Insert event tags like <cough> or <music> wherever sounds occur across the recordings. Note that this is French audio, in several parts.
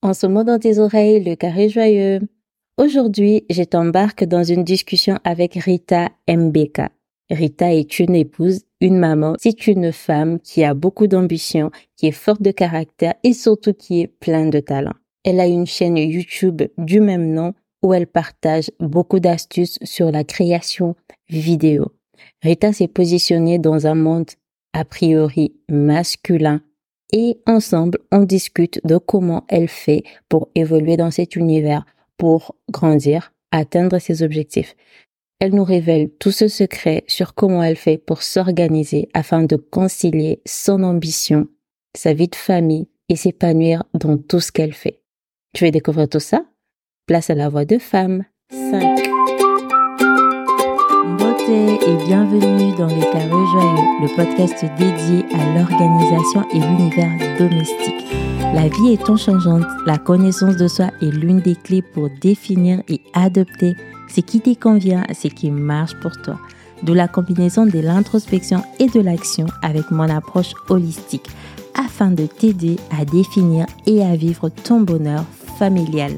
En ce mot dans tes oreilles, le carré joyeux. Aujourd'hui, je t'embarque dans une discussion avec Rita Mbeka. Rita est une épouse, une maman, c'est une femme qui a beaucoup d'ambition, qui est forte de caractère et surtout qui est pleine de talent. Elle a une chaîne YouTube du même nom où elle partage beaucoup d'astuces sur la création vidéo. Rita s'est positionnée dans un monde a priori masculin et ensemble on discute de comment elle fait pour évoluer dans cet univers, pour grandir, atteindre ses objectifs. Elle nous révèle tout ce secret sur comment elle fait pour s'organiser afin de concilier son ambition, sa vie de famille et s'épanouir dans tout ce qu'elle fait. Tu veux découvrir tout ça? Place à la voix de femme. 5 et bienvenue dans Les Carrés Joyeux, le podcast dédié à l'organisation et l'univers domestique. La vie étant changeante, la connaissance de soi est l'une des clés pour définir et adopter ce qui te convient, ce qui marche pour toi. D'où la combinaison de l'introspection et de l'action avec mon approche holistique afin de t'aider à définir et à vivre ton bonheur familial.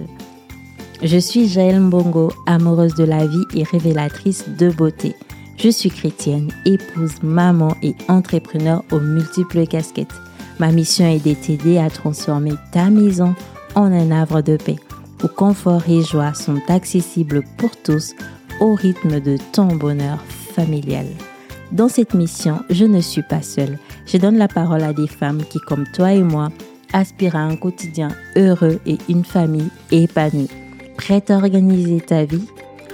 Je suis Jaël Mbongo, amoureuse de la vie et révélatrice de beauté. Je suis chrétienne, épouse, maman et entrepreneur aux multiples casquettes. Ma mission est de t'aider à transformer ta maison en un havre de paix, où confort et joie sont accessibles pour tous au rythme de ton bonheur familial. Dans cette mission, je ne suis pas seule. Je donne la parole à des femmes qui, comme toi et moi, aspirent à un quotidien heureux et une famille épanouie. Prête à organiser ta vie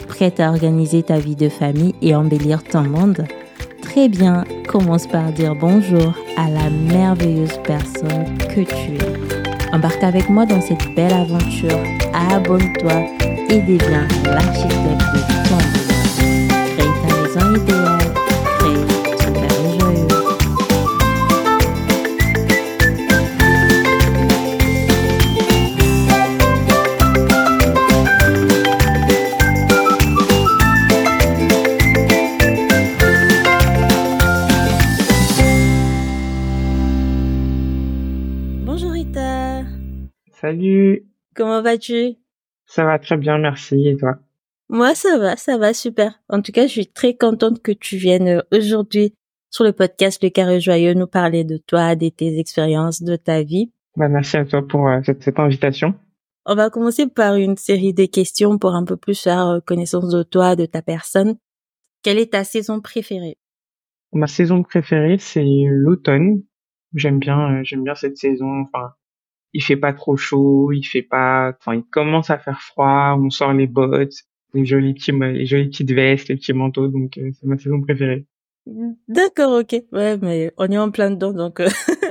Prête à organiser ta vie de famille et embellir ton monde. Très bien, commence par dire bonjour à la merveilleuse personne que tu es. Embarque avec moi dans cette belle aventure, abonne-toi et deviens l'architecte de Comment vas-tu? Ça va très bien, merci. Et toi? Moi, ça va, ça va super. En tout cas, je suis très contente que tu viennes euh, aujourd'hui sur le podcast Le Carré Joyeux nous parler de toi, de tes expériences, de ta vie. Bah, merci à toi pour euh, cette, cette, invitation. On va commencer par une série de questions pour un peu plus faire euh, connaissance de toi, de ta personne. Quelle est ta saison préférée? Ma saison préférée, c'est l'automne. J'aime bien, j'aime bien cette saison. Enfin, il fait pas trop chaud, il fait pas, enfin, il commence à faire froid, on sort les bottes, les jolies petites, les jolies petites vestes, les petits manteaux, donc euh, c'est ma saison préférée. D'accord, ok. Ouais, mais on est en plein dedans, donc euh,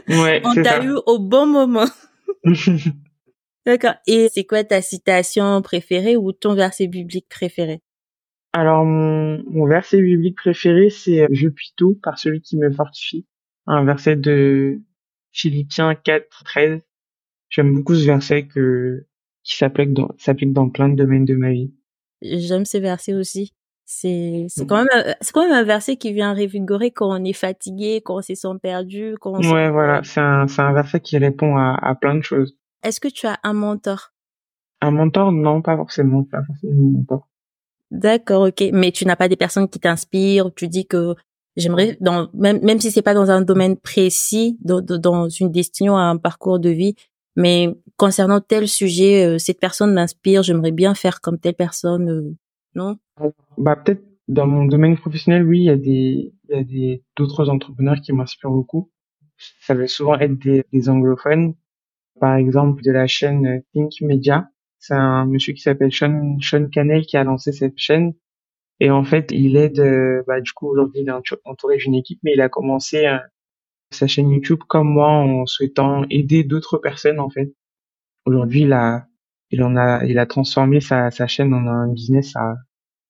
ouais, <laughs> on t'a eu au bon moment. <laughs> D'accord. Et c'est quoi ta citation préférée ou ton verset biblique préféré? Alors, mon, mon verset biblique préféré, c'est euh, « Je puis tout par celui qui me fortifie ». Un verset de Philippiens 4, 13 J'aime beaucoup ce verset que, qui s'applique dans, s'applique dans plein de domaines de ma vie. J'aime ces versets aussi. C'est, c'est quand même, c'est quand même un verset qui vient révigorer quand on est fatigué, quand on se sent perdu, quand on Ouais, voilà. C'est un, c'est un verset qui répond à, à plein de choses. Est-ce que tu as un mentor? Un mentor? Non, pas forcément, pas forcément un mentor. D'accord, ok. Mais tu n'as pas des personnes qui t'inspirent, tu dis que j'aimerais, dans, même, même si c'est pas dans un domaine précis, dans, dans une destination à un parcours de vie, mais concernant tel sujet, euh, cette personne m'inspire, j'aimerais bien faire comme telle personne, euh, non? Bah peut-être dans mon domaine professionnel, oui, il y a des il y a des d'autres entrepreneurs qui m'inspirent beaucoup. Ça va souvent être des, des anglophones, par exemple de la chaîne Think Media. C'est un monsieur qui s'appelle Sean Sean Cannell qui a lancé cette chaîne. Et en fait, il aide, euh, bah, du coup, aujourd'hui, il est entouré d'une équipe, mais il a commencé sa chaîne YouTube comme moi en souhaitant aider d'autres personnes en fait. Aujourd'hui, il a, il en a, il a transformé sa, sa chaîne en un business à,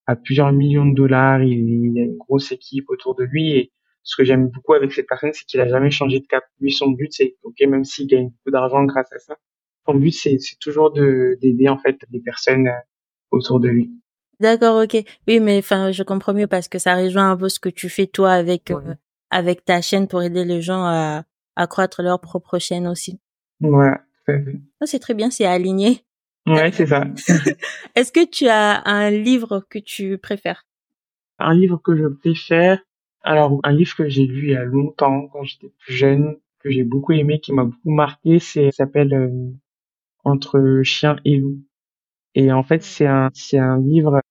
à plusieurs millions de dollars. Il, il, a une grosse équipe autour de lui et ce que j'aime beaucoup avec cette personne, c'est qu'il a jamais changé de cap. Lui, son but, c'est ok, même s'il gagne beaucoup d'argent grâce à ça, son but, c'est, c'est toujours de d'aider en fait les personnes euh, autour de lui. D'accord, ok. Oui, mais enfin, je comprends mieux parce que ça rejoint un peu ce que tu fais toi avec euh, avec ta chaîne pour aider les gens à, accroître croître leur propre chaîne aussi. Ouais, Ah, c'est très bien, c'est aligné. Ouais, c'est ça. <laughs> Est-ce que tu as un livre que tu préfères? Un livre que je préfère, alors un livre que j'ai lu il y a longtemps, quand j'étais plus jeune, que j'ai beaucoup aimé, qui m'a beaucoup marqué, c'est s'appelle euh, Entre chien et loup. Et en fait, c'est un c'est un livre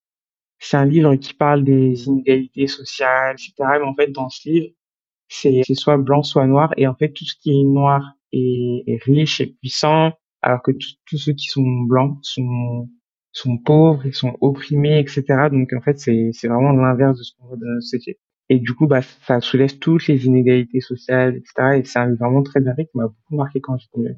c'est un livre qui parle des inégalités sociales, etc. Mais en fait, dans ce livre, c'est soit blanc, soit noir. Et en fait, tout ce qui est noir est, est riche et puissant, alors que tous ceux qui sont blancs sont sont pauvres, ils sont opprimés, etc. Donc en fait, c'est c'est vraiment l'inverse de ce qu'on voit dans notre société. Et du coup, bah, ça soulève toutes les inégalités sociales, etc. Et c'est un livre vraiment très bien qui m'a beaucoup marqué quand j'étais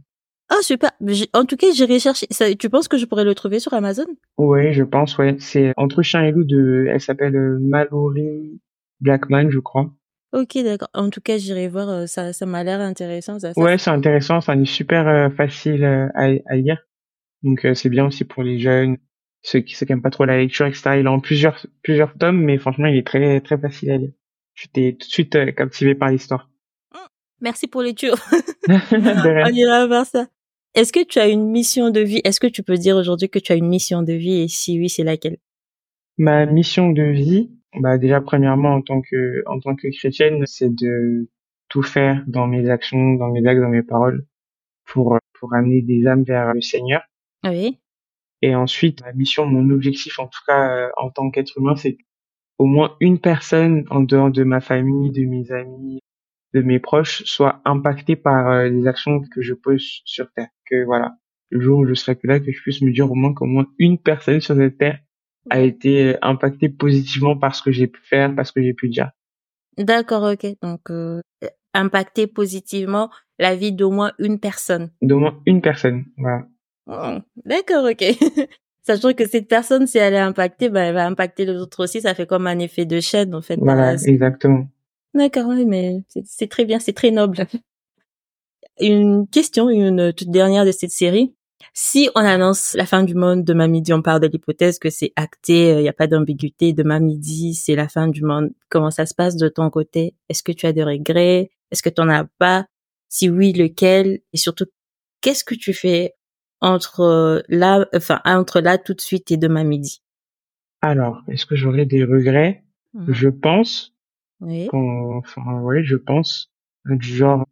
ah super. En tout cas, j'ai recherché. tu penses que je pourrais le trouver sur Amazon? Oui, je pense. Ouais, c'est Entre chien et loup de. Elle s'appelle euh, Mallory Blackman, je crois. Ok, d'accord. En tout cas, j'irai voir. Euh, ça, ça m'a l'air intéressant. Ça, ouais, c'est intéressant. Un livre super euh, facile à, à, lire. Donc c'est bien aussi pour les jeunes, ceux qui ceux qui pas trop la lecture, etc. Il a en plusieurs plusieurs tomes, mais franchement, il est très très facile à lire. J'étais tout de suite captivé par l'histoire. Merci pour les. <laughs> <laughs> On ira voir ça. Est-ce que tu as une mission de vie? Est-ce que tu peux dire aujourd'hui que tu as une mission de vie? Et si oui, c'est laquelle? Ma mission de vie, bah déjà premièrement en tant que en tant que chrétienne, c'est de tout faire dans mes actions, dans mes actes, dans mes paroles pour pour amener des âmes vers le Seigneur. Oui. Et ensuite, ma mission, mon objectif en tout cas euh, en tant qu'être humain, c'est au moins une personne en dehors de ma famille, de mes amis, de mes proches soit impacté par euh, les actions que je pose sur Terre. Que voilà, le jour où je serai plus là, que je puisse me dire au moins qu'au moins une personne sur cette Terre a été euh, impactée positivement par ce que j'ai pu faire, par ce que j'ai pu dire. D'accord, ok. Donc, euh, impacter positivement la vie d'au moins une personne. D'au moins une personne, voilà. Oh, d'accord, ok. <laughs> Sachant que cette personne, si elle est impactée, ben, elle va impacter les autres aussi. Ça fait comme un effet de chaîne, en fait. Voilà, exactement. D'accord, oui, mais c'est très bien, c'est très noble. Une question, une toute dernière de cette série. Si on annonce la fin du monde demain midi, on parle de l'hypothèse que c'est acté, il n'y a pas d'ambiguïté, demain midi, c'est la fin du monde. Comment ça se passe de ton côté? Est-ce que tu as des regrets? Est-ce que tu n'en as pas? Si oui, lequel? Et surtout, qu'est-ce que tu fais entre là, enfin entre là tout de suite et demain midi? Alors, est-ce que j'aurais des regrets? Mmh Je pense oui. enfin, ouais, je pense. Du genre,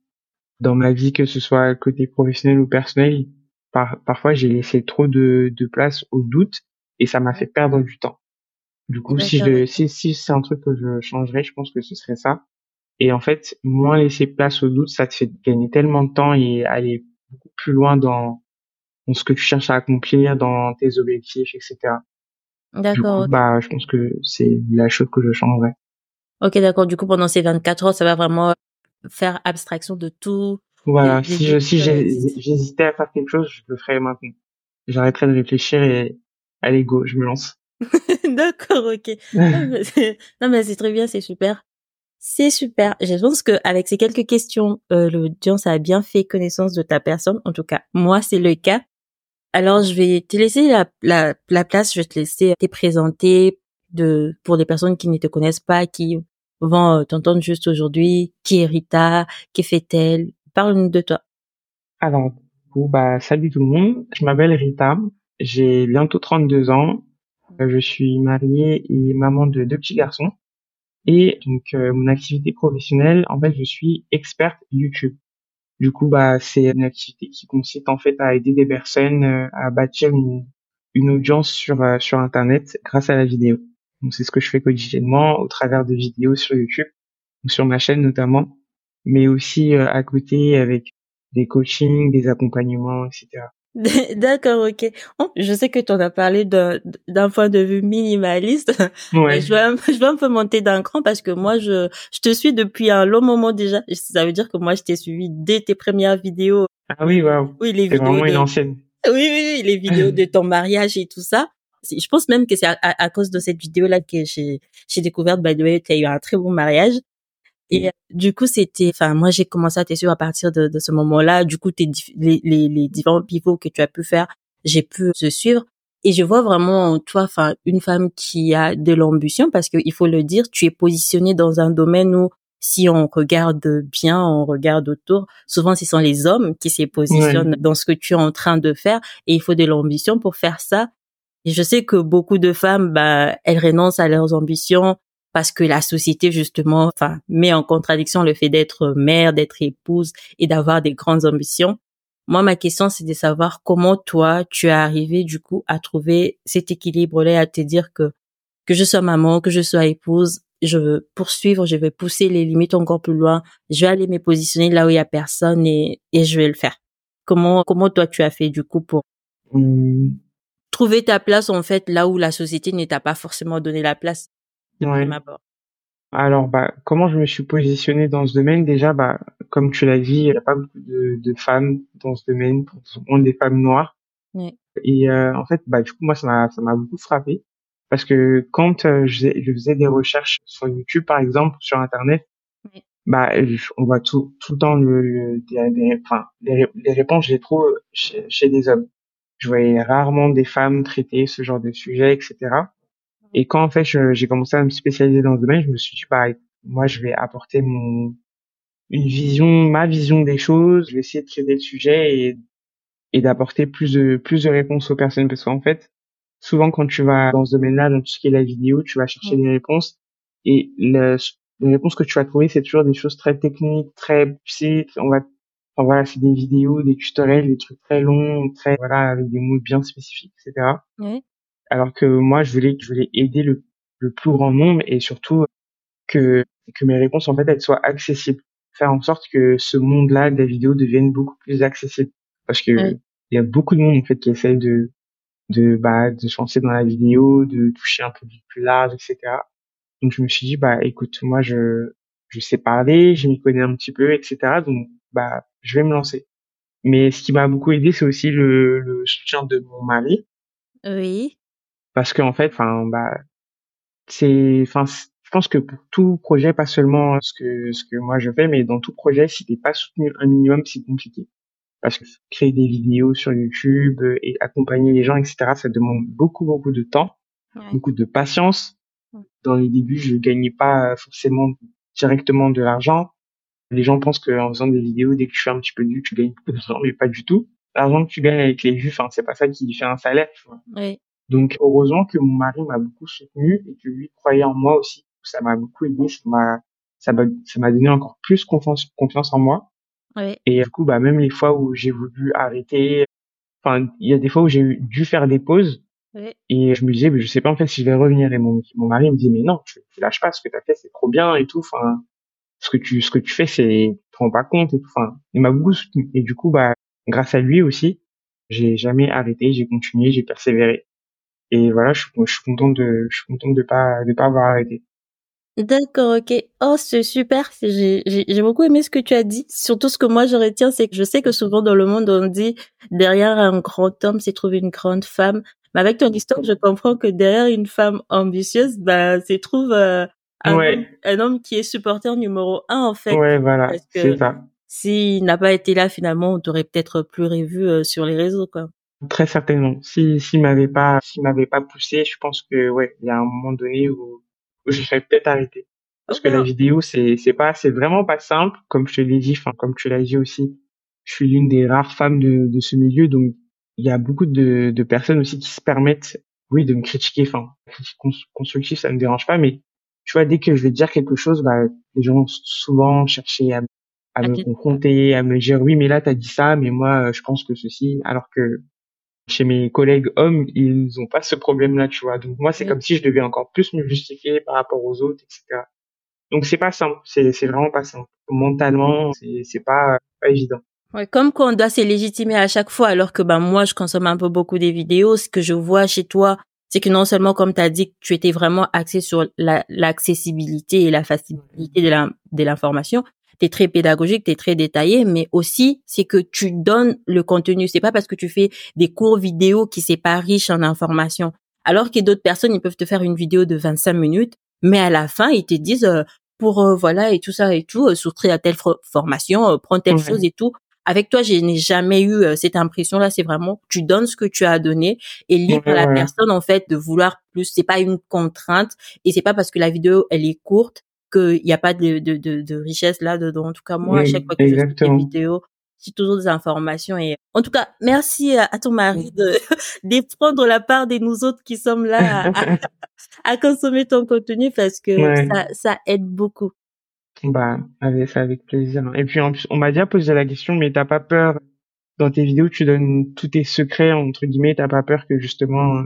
dans ma vie, que ce soit côté professionnel ou personnel, par, parfois j'ai laissé trop de, de place au doute et ça m'a fait perdre du temps. Du coup, si je, si, si c'est un truc que je changerais, je pense que ce serait ça. Et en fait, moins laisser place au doute, ça te fait gagner tellement de temps et aller beaucoup plus loin dans, dans ce que tu cherches à accomplir, dans tes objectifs, etc. D'accord. Bah, je pense que c'est la chose que je changerais. Ok, d'accord. Du coup, pendant ces 24 heures, ça va vraiment faire abstraction de tout. Voilà. si je, si j'hésitais à faire quelque chose, je le ferais maintenant. J'arrêterais de réfléchir et allez go, je me lance. <laughs> d'accord, ok. <laughs> non mais c'est très bien, c'est super. C'est super. Je pense que avec ces quelques questions, euh, l'audience a bien fait connaissance de ta personne. En tout cas, moi, c'est le cas. Alors, je vais te laisser la, la, la place. Je vais te laisser te présenter de pour des personnes qui ne te connaissent pas, qui vont euh, t'entendre juste aujourd'hui. Qui est Rita? Qui fait-elle? Parle-nous de toi. Alors, bah, salut tout le monde. Je m'appelle Rita. J'ai bientôt 32 ans. Euh, je suis mariée et maman de deux petits garçons. Et donc, euh, mon activité professionnelle, en fait, je suis experte YouTube. Du coup, bah, c'est une activité qui consiste en fait à aider des personnes à bâtir une, une audience sur sur Internet grâce à la vidéo. Donc c'est ce que je fais quotidiennement au travers de vidéos sur YouTube, sur ma chaîne notamment, mais aussi euh, à côté avec des coachings, des accompagnements, etc. <laughs> D'accord, ok. Oh, je sais que tu en as parlé d'un point de vue minimaliste. <laughs> Ouais. Je, vais un, je vais un peu monter d'un cran parce que moi, je, je te suis depuis un long moment déjà. Ça veut dire que moi, je t'ai suivi dès tes premières vidéos. Ah oui, waouh. Oui, les vidéos. vraiment une ancienne. Oui, oui, oui, les vidéos de ton mariage et tout ça je pense même que c'est à, cause de cette vidéo là que j'ai j'ai découvert by the way tu as eu un très bon mariage et du coup c'était enfin moi j'ai commencé à te suivre à partir de, de ce moment-là. Du coup t'es les, les, les différents pivots que tu as pu faire j'ai pu te suivre. Et je vois vraiment en toi enfin une femme qui a de l'ambition parce que il faut le dire tu es positionnée dans un domaine où si on regarde bien, on regarde autour, souvent ce sont les hommes qui se positionnent dans ce que tu es en train de faire et il faut de l'ambition pour faire ça. Et je sais que beaucoup de femmes, bah, elles renoncent à leurs ambitions parce que la société justement, enfin, met en contradiction le fait d'être mère, d'être épouse et d'avoir des grandes ambitions. Moi, ma question, c'est de savoir comment toi, tu es arrivé du coup à trouver cet équilibre-là, à te dire que que je sois maman, que je sois épouse, je veux poursuivre, je vais pousser les limites encore plus loin, je vais aller me positionner là où il y a personne et, et je vais le faire. Comment, comment toi tu as fait du coup pour mmh. trouver ta place en fait là où la société ne t'a pas forcément donné la place? De ouais. Alors, bah, comment je me suis positionné dans ce domaine? Déjà, bah, comme tu l'as dit, il n'y a pas beaucoup de, de, femmes dans ce domaine, on des femmes noires. Et euh, en fait, bah, du coup, moi, ça m'a, ça m'a beaucoup frappé parce que quand euh, je, faisais, je, faisais, des recherches sur YouTube, par exemple, sur Internet, bah, on voit tout, tout le temps le, des, enfin, les, les, réponses, je les trouve chez, chez, des hommes. Je voyais rarement des femmes traiter ce genre de sujet, etc. Et quand en fait j'ai commencé à me spécialiser dans ce domaine, je me suis dit bah moi je vais apporter mon une vision, ma vision des choses. Je vais essayer de traiter le sujet et et d'apporter plus de plus de réponses aux personnes parce qu'en fait souvent quand tu vas dans ce domaine-là, dans tout ce qui est la vidéo, tu vas chercher des réponses et le, les réponses que tu vas trouver, c'est toujours des choses très techniques, très poussées. On va, enfin, voilà, c'est des vidéos, des tutoriels, des trucs très longs, très voilà, avec des mots bien spécifiques, etc. Oui. Alors que moi, je voulais, je voulais aider le, le plus grand nombre et surtout que que mes réponses en fait elles soient accessibles, faire en sorte que ce monde-là de la vidéo devienne beaucoup plus accessible parce que il y a beaucoup de monde en fait qui essaye de de bah de se lancer dans la vidéo, de toucher un peu plus large, etc. Donc je me suis dit bah écoute moi je je sais parler, je m'y connais un petit peu, etc. Donc bah je vais me lancer. Mais ce qui m'a beaucoup aidé c'est aussi le, le soutien de mon mari. Oui. Parce qu'en fait enfin bah c'est enfin je pense que pour tout projet pas seulement ce que ce que moi je fais mais dans tout projet si t'es pas soutenu un minimum c'est compliqué parce que créer des vidéos sur YouTube euh, et accompagner les gens, etc., ça demande beaucoup, beaucoup de temps, beaucoup de patience. Dans les débuts, je gagnais pas forcément directement de l'argent. Les gens pensent qu'en faisant des vidéos, dès que tu fais un petit peu de vues, tu gagnes beaucoup d'argent, mais pas du tout. L'argent que tu gagnes avec les vues, enfin, c'est pas ça qui fait un salaire, tu vois. Donc, heureusement que mon mari m'a beaucoup soutenu et que lui croyait en moi aussi. Ça m'a beaucoup aidé, ça m'a, ça m'a donné encore plus confiance, confiance en moi. Et du coup, bah, même les fois où j'ai voulu arrêter, enfin, il y a des fois où j'ai dû faire des pauses. Et je me disais, mais je sais pas en fait si je vais revenir. Et mon, mon mari me dit, mais non, tu, tu lâches pas, ce que tu as fait, c'est trop bien et tout. Enfin, ce que tu, ce que tu fais, c'est, tu te rends pas compte et tout. Enfin, il m'a beaucoup soutenu. Et du coup, bah, grâce à lui aussi, j'ai jamais arrêté, j'ai continué, j'ai persévéré. Et voilà, je, je suis content de, je suis content de pas, de pas avoir arrêté. D'accord, ok. Oh, c'est super. J'ai, j'ai, beaucoup aimé ce que tu as dit. Surtout ce que moi je retiens, c'est que je sais que souvent dans le monde on dit derrière un grand homme c'est trouver une grande femme. Mais avec ton histoire, je comprends que derrière une femme ambitieuse, bah, c'est trouve euh, un, homme, un, homme, qui est supporter numéro un en fait. Ouais, voilà, c'est ça. S'il n'a pas été là finalement, on t'aurait peut-être plus revu euh, sur les réseaux, quoi. Très certainement. Si s'il m'avait pas, s'il m'avait pas poussé, je pense que ouais, il y a un moment donné où je vais peut-être arrêter. Parce que la vidéo, c'est, c'est pas, c'est vraiment pas simple, comme je te l'ai dit, enfin, comme tu l'as dit aussi. Je suis l'une des rares femmes de, de ce milieu, donc il y a beaucoup de, de personnes aussi qui se permettent, oui, de me critiquer. Enfin, critique constructive, ça me dérange pas, mais tu vois, dès que je vais dire quelque chose, bah, les gens souvent chercher à, à me confronter, à me dire oui, mais là t'as dit ça, mais moi je pense que ceci, alors que chez mes collègues hommes, ils n'ont pas ce problème-là, tu vois. Donc moi, c'est comme si je devais encore plus me justifier par rapport aux autres, etc. Donc c'est pas simple, c'est c'est vraiment pas simple. Mentalement, c'est c'est pas pas évident. Ouais, comme quand on doit se légitimer à chaque fois, alors que ben moi, je consomme un peu beaucoup des vidéos. Ce que je vois chez toi, c'est que non seulement, comme tu as dit, tu étais vraiment axé sur l'accessibilité et la facilité de la de l'information, tu es très pédagogique, tu es très détaillé, mais aussi c'est que tu donnes le contenu. C'est pas parce que tu fais des cours vidéo qui c'est pas riche en information. Alors que d'autres personnes, ils peuvent te faire une vidéo de 25 minutes, mais à la fin, ils te disent euh, pour euh, voilà et tout ça et tout, euh, souscrire à telle formation, euh, prendre telle chose et tout. Avec toi, je n'ai jamais eu cette impression-là. C'est vraiment, tu donnes ce que tu as donné et libre à la personne, en fait, de vouloir plus. C'est pas une contrainte et c'est pas parce que la vidéo, elle est courte qu'il n'y a pas de, de, de, de richesse là-dedans. En tout cas, moi, à chaque fois que je fais des vidéos, j'ai toujours des informations. Et en tout cas, merci à, ton mari de, <laughs> de prendre la part de nous autres qui sommes là à, à, <laughs> consommer ton contenu parce que ça, ça aide beaucoup. Bah, allez, c'est avec plaisir. Et puis, en plus, on m'a déjà posé la question, mais t'as pas peur, dans tes vidéos, tu donnes tous tes secrets, entre guillemets, t'as pas peur que justement,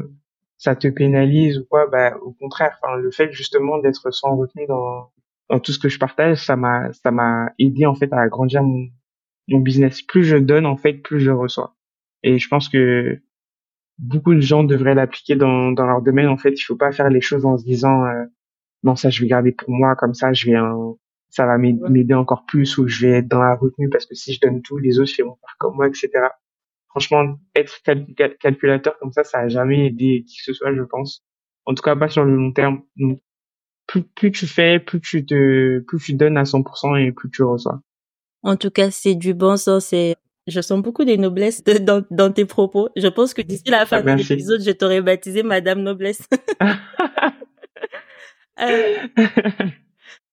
ça te pénalise ou quoi? Bah, au contraire, enfin, le fait justement d'être sans retenue dans, dans tout ce que je partage, ça m'a, ça m'a aidé, en fait, à agrandir mon, mon business. Plus je donne, en fait, plus je reçois. Et je pense que beaucoup de gens devraient l'appliquer dans, dans leur domaine. En fait, il faut pas faire les choses en se disant, euh, non, ça, je vais garder pour moi, comme ça, je vais, ça va m'aider encore plus ou je vais être dans la retenue parce que si je donne tout, les autres vont faire comme moi, etc. Franchement, être calculateur comme ça, ça a jamais aidé qui que ce soit, je pense. En tout cas, pas sur le long terme. plus, plus tu fais, plus tu te, plus tu donnes à 100% et plus tu reçois. En tout cas, c'est du bon sens et je sens beaucoup de noblesse dans, dans tes propos. Je pense que d'ici la fin de l'épisode, je t'aurais baptisé Madame Noblesse. <laughs> euh,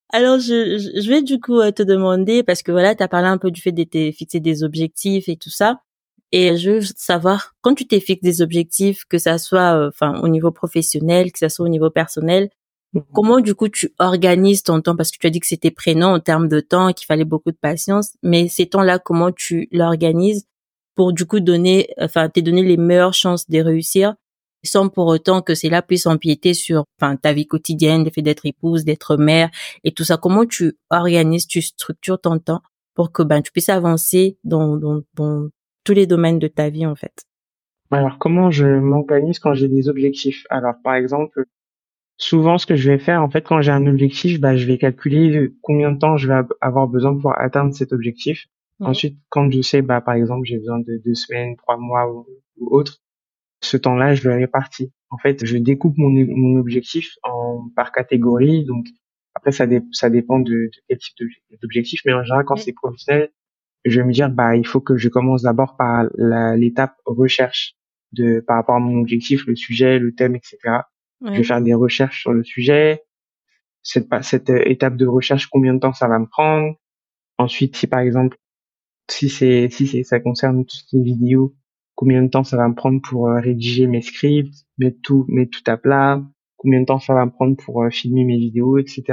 alors, je, je vais du coup euh, te demander, parce que voilà, tu as parlé un peu du fait de te fixer des objectifs et tout ça. Et je veux savoir, quand tu t'es fixé des objectifs, que ça soit euh, enfin au niveau professionnel, que ça soit au niveau personnel, mhm. comment du coup tu organises ton temps? Parce que tu as dit que c'était prénom en termes de temps et qu'il fallait beaucoup de patience. Mais ces temps-là, comment tu l'organises pour du coup donner, enfin, te donner les meilleures chances de réussir sans pour autant que cela puisse empiéter sur enfin ta vie quotidienne, le fait d'être épouse, d'être mère et tout ça? Comment tu organises, tu structures ton temps pour que ben tu puisses avancer dans, dans, dans tous les domaines de ta vie en fait. Alors comment je m'organise quand j'ai des objectifs? Alors par exemple, souvent ce que je vais faire en fait quand j'ai un objectif, bah, je vais calculer combien de temps je vais avoir besoin pour atteindre cet objectif. Ensuite, quand je sais, bah, par exemple, j'ai besoin de deux semaines, trois mois ou, ou autre, ce temps-là, je le répartis. En fait, je découpe mon, mon objectif en par catégorie. Donc après, ça, ça dépend de, de quel type d'objectif, mais en général, quand c'est professionnel, je vais me dire bah il faut que je commence d'abord par l'étape recherche de par rapport à mon objectif, le sujet, le thème, etc. Je vais faire des recherches sur le sujet. Cette, cette étape de recherche, combien de temps ça va me prendre? Ensuite, si par exemple, si c'est si c'est ça concerne tout ce qui est vidéo, combien de temps ça va me prendre pour euh, rédiger mes scripts, mettre tout, mettre tout à plat, combien de temps ça va me prendre pour euh, filmer mes vidéos, etc.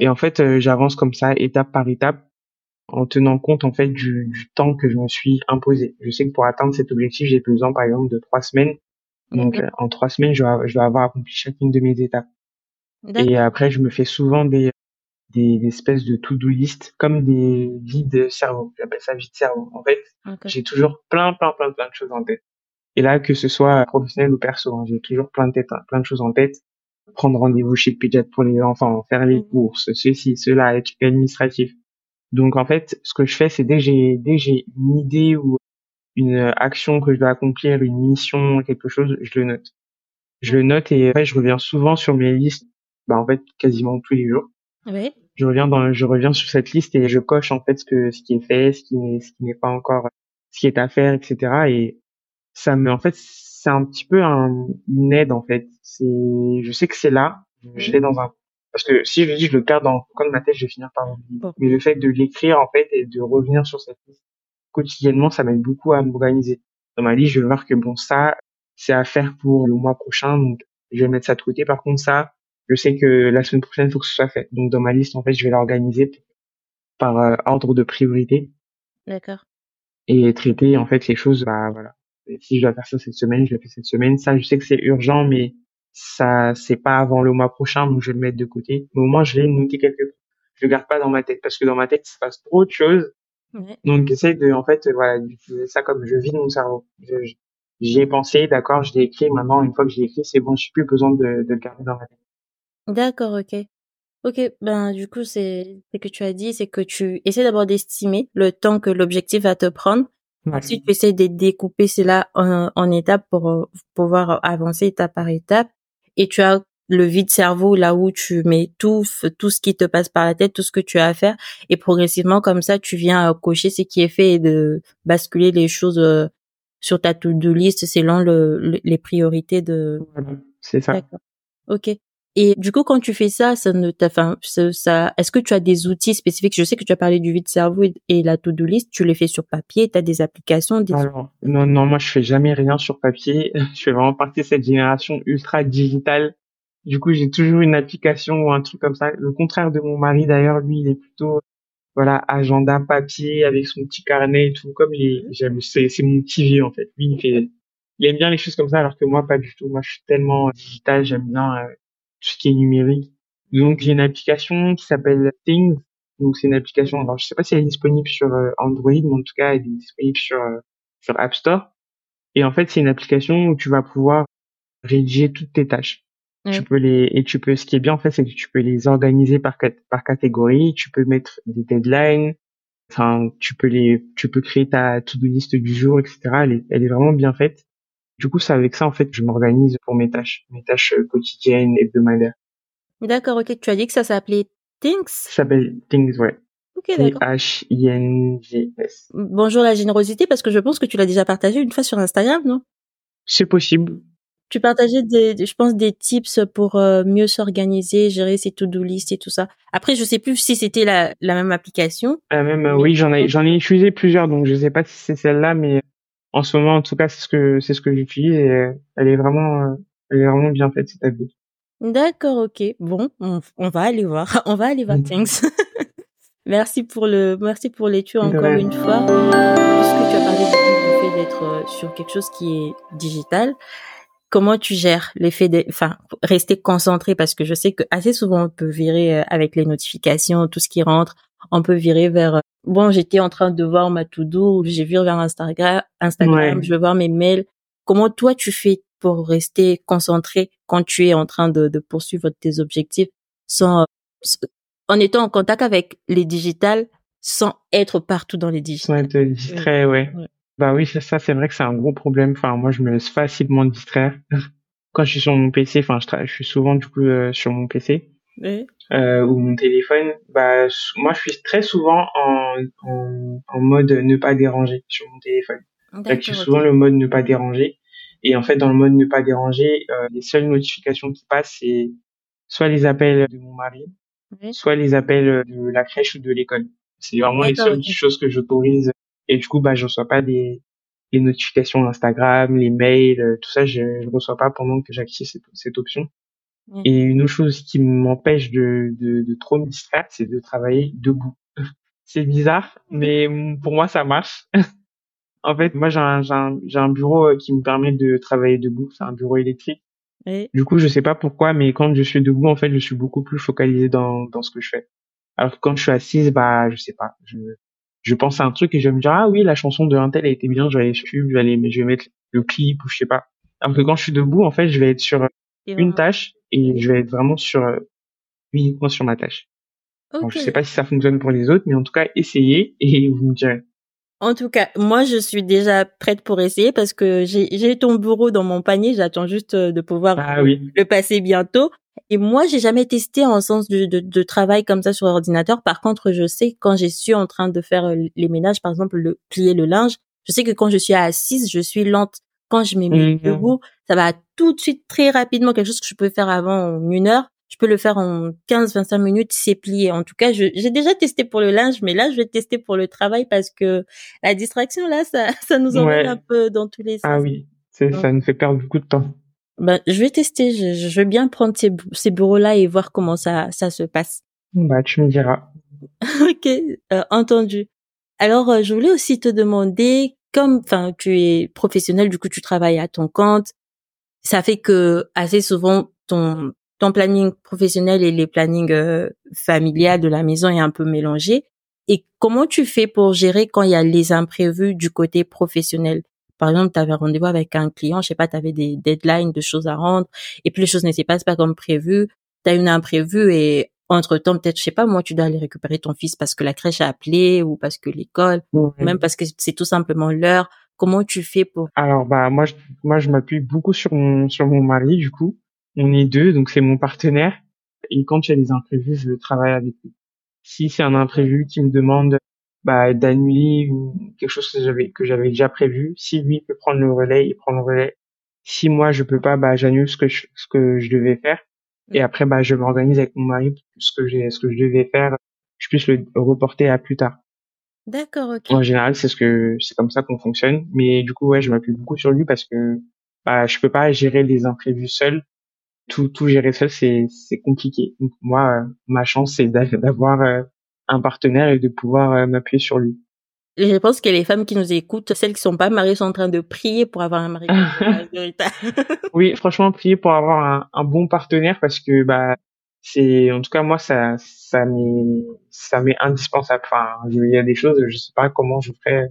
Et en fait, euh, j'avance comme ça, étape par étape, en tenant compte en fait du, du, temps que je me suis imposé. Je sais que pour atteindre cet objectif, j'ai besoin par exemple de trois semaines. Donc en trois semaines, je dois, je avoir accompli chacune de mes étapes. Et après, je me fais souvent des des, espèces de to-do list comme des vides cerveau. J'appelle ça vide cerveau. En fait, j'ai toujours plein, plein, plein, plein de choses en tête. Et là, que ce soit professionnel ou perso, hein, j'ai toujours plein de tête, hein, plein de choses en tête. Prendre rendez-vous chez Pidget pour les enfants, faire les mmh. courses, ceci, cela, être administratif. Donc en fait, ce que je fais, c'est dès que j'ai dès j'ai une idée ou une action que je dois accomplir, une mission, quelque chose, je le note. Je le note et après je reviens souvent sur mes listes, bah en fait quasiment tous les jours. Oui je reviens dans, je reviens sur cette liste et je coche en fait ce que, ce qui est fait, ce qui n'est, ce qui n'est pas encore, ce qui est à faire, etc. Et ça me, en fait, c'est un petit peu un, une aide en fait. C'est, je sais que c'est là, je l'ai dans un, parce que si je dis je le garde dans le coin de ma tête, je vais finir par oublier. Mais le fait de l'écrire en fait et de revenir sur cette liste quotidiennement, ça m'aide beaucoup à m'organiser. Dans ma liste, je vais voir que bon ça, c'est à faire pour le mois prochain, donc je vais mettre ça de côté. Par contre ça, je sais que la semaine prochaine, il faut que ce soit fait. Donc dans ma liste, en fait, je vais l'organiser par euh, ordre de priorité. D'accord. Et traiter en fait les choses, bah voilà. si je dois faire ça cette semaine, je le fais cette semaine. Ça, je sais que c'est urgent, mais ça, c'est pas avant le mois prochain, donc je vais le mettre de côté. Mais au moins, je l'ai noté quelque part. Je le garde pas dans ma tête parce que dans ma tête, il se passe trop de choses. Donc j'essaie de, en fait, voilà, d'utiliser ça comme je vide mon cerveau. J'y ai pensé, d'accord, je l'ai écrit. Maintenant, une fois que j'ai écrit, c'est bon, j'ai plus besoin de, de le garder dans ma tête. D'accord, OK. OK, ben du coup, c'est ce que tu as dit, c'est que tu essaies d'abord d'estimer le temps que l'objectif va te prendre. Ensuite, tu essaies de découper cela en, en étapes pour pouvoir avancer étape par étape. Et tu as le vide cerveau là où tu mets tout, tout ce qui te passe par la tête, tout ce que tu as à faire. Et progressivement, comme ça, tu viens euh, cocher ce qui est fait et de basculer les choses euh, sur ta to-do list selon le, les priorités de... c'est ça. Ok. Et du coup, quand tu fais ça, ça ne enfin, ça, est-ce que tu as des outils spécifiques? Je sais que tu as parlé du vide-cerveau et la to-do list. Tu les fais sur papier? Tu as des applications? Des... Non, non, moi, je fais jamais rien sur papier. <laughs> je fais vraiment partie de cette génération ultra digitale. Du coup, j'ai toujours une application ou un truc comme ça. Le contraire de mon mari, d'ailleurs, lui, il est plutôt, voilà, agenda papier avec son petit carnet et tout. Comme les, j'aime, c'est, c'est mon petit vieux, en fait. Lui, il fait, il aime bien les choses comme ça, alors que moi, pas du tout. Moi, je suis tellement digital, j'aime bien euh, tout ce qui est numérique. Donc j'ai une application qui s'appelle Things. Donc c'est une application. Alors je sais pas si elle est disponible sur euh, Android, mais en tout cas elle est disponible sur euh, sur App Store. Et en fait c'est une application où tu vas pouvoir rédiger toutes tes tâches. Tu peux les et tu peux. Ce qui est bien en fait, c'est que tu peux les organiser par par catégorie. Tu peux mettre des deadlines. Enfin, tu peux les, tu peux créer ta to-do list du jour, etc. Elle est, elle est vraiment bien faite. Du coup, c'est avec ça en fait que je m'organise pour mes tâches, mes tâches euh, quotidiennes, hebdomadaires. D'accord, ok. Tu as dit que ça s'appelait Things? Ça s'appelle Things, ouais. Ok, d'accord. H-I-N-G-S. Bonjour la générosité, parce que je pense que tu l'as déjà partagé une fois sur Instagram, non? C'est possible. Tu partageais des, je pense, des tips pour euh, mieux s'organiser, gérer ses to-do list et tout ça. Après, je sais plus si c'était la, la même application. La même, oui, j'en ai, j'en ai utilisé plusieurs, donc je sais pas si c'est celle-là, mais en ce moment, en tout cas, c'est ce que c'est ce que j'utilise et euh, elle est vraiment euh, elle est vraiment bien faite cette appli. D'accord, ok. Bon, on, va aller voir. On va aller voir <laughs> Things. <laughs> merci pour le merci pour l'étude encore une fois. Puisque tu as parlé du fait d'être euh, sur quelque chose qui est digital, comment tu gères l'effet de, enfin, rester concentré? Parce que je sais que assez souvent on peut virer avec les notifications, tout ce qui rentre, on peut virer vers bon, j'étais en train de voir ma to-do, j'ai vu vers Instagram, Instagram, je veux voir mes mails. Comment toi tu fais pour rester concentré quand tu es en train de, de poursuivre tes objectifs sans en étant en contact avec les digitales sans être partout dans les digitales. Ouais, te distrait, ouais. Bah oui, ça, ça c'est vrai que c'est un gros problème. Enfin, moi, je me laisse facilement distraire. Quand je suis sur mon PC, enfin, je, je suis souvent du coup euh, sur mon PC euh, ou mon téléphone, bah moi je suis très souvent en, en, en mode ne pas déranger sur mon téléphone. J'active souvent le mode ne pas déranger. Et en fait, dans le mode ne pas déranger, euh, les seules notifications qui passent, c'est soit les appels de mon mari, soit les appels de la crèche ou de l'école. C'est vraiment les seules choses que j'autorise. Et du coup, bah, je reçois pas des, les notifications Instagram, les mails, euh, tout ça, je, je reçois pas pendant que j'active cette, cette option. Mmh. Et une autre chose qui m'empêche de, de, de trop me distraire, c'est de travailler debout. <laughs> c'est bizarre, mais pour moi, ça marche. <laughs> en fait, moi, j'ai un, un, un, bureau euh, qui me permet de travailler debout. C'est un bureau électrique. Du coup, je sais pas pourquoi, mais quand je suis debout, en fait, je suis beaucoup plus focalisé dans, dans ce que je fais. Alors que quand je suis assise, bah, je sais pas. Je, je pense à un truc et je vais me dire, ah oui, la chanson de Intel a été bien, je vais aller sur YouTube, je vais aller, je vais mettre le clip ou je sais pas. Alors que quand je suis debout, en fait, je vais être sur une tâche et je vais être vraiment sur euh, uniquement sur ma tâche. Okay. je sais pas si ça fonctionne pour les autres, mais en tout cas, essayez et <laughs> vous me direz. En tout cas, moi, je suis déjà prête pour essayer parce que j'ai ton bureau dans mon panier. J'attends juste euh, de pouvoir ah, oui. le passer bientôt. Et moi, j'ai jamais testé en sens de, de, de, travail comme ça sur ordinateur. Par contre, je sais quand je suis en train de faire euh, les ménages, par exemple, le plier le linge, je sais que quand je suis assise, je suis lente. Quand je mets mes mmh. ça va tout de suite très rapidement. Quelque chose que je pouvais faire avant en une heure, je peux le faire en 15-25 minutes, c'est plié. En tout cas, j'ai déjà testé pour le linge, mais là, je vais tester pour le travail parce que la distraction, là, ça, <laughs> ça nous emmène un peu dans tous les ah sens. Ah oui, ça nous fait perdre beaucoup de temps. Ben, je vais tester. Je, je veux bien prendre ces, ces bureaux-là et voir comment ça, ça se passe. Bah, tu me diras. <laughs> ok, euh, entendu. Alors, euh, je voulais aussi te demander comme enfin tu es professionnel du coup tu travailles à ton compte ça fait que assez souvent ton ton planning professionnel et les plannings euh, familiales de la maison est un peu mélangé. Et comment tu fais pour gérer quand il y a les imprévus du côté professionnel? Par exemple, tu avais rendez-vous avec un client, je sais pas, tu avais des deadlines de choses à rendre et puis les choses ne se passent pas comme prévu, tu as une imprévue et entre temps, peut-être, je sais pas, moi, tu dois aller récupérer ton fils parce que la crèche a appelé ou parce que l'école, même parce que c'est tout simplement l'heure. Comment tu fais pour Alors bah moi, je, moi, je m'appuie beaucoup sur mon sur mon mari. Du coup, on est deux, donc c'est mon partenaire. Et quand il y a des imprévus, je travaille avec lui. Si c'est un imprévu qui me demande bah, d'annuler quelque chose que j'avais que j'avais déjà prévu, si lui peut prendre le relais, il prend le relais. Si moi je peux pas, bah j'annule ce que je, ce que je devais faire Et mm. après, bah, je m'organise avec mon mari ce que j'ai, ce que je devais faire, je puisse le reporter à plus tard. D'accord, ok. En général, c'est ce que, c'est comme ça qu'on fonctionne. Mais du coup, ouais, je m'appuie beaucoup sur lui parce que, bah, je peux pas gérer les imprévus seul. Tout, tout gérer seul, c'est, c'est compliqué. Donc, moi, euh, ma chance, c'est d'avoir euh, un partenaire et de pouvoir euh, m'appuyer sur lui. Je pense que les femmes qui nous écoutent, celles qui sont pas mariées, sont en train de prier pour avoir un mari <laughs> <laughs> oui, franchement, prier pour avoir un, un, bon partenaire parce que bah c'est en tout cas moi ça ça m'est ça m'est indispensable. Enfin, il y a des choses, je sais pas comment je ferais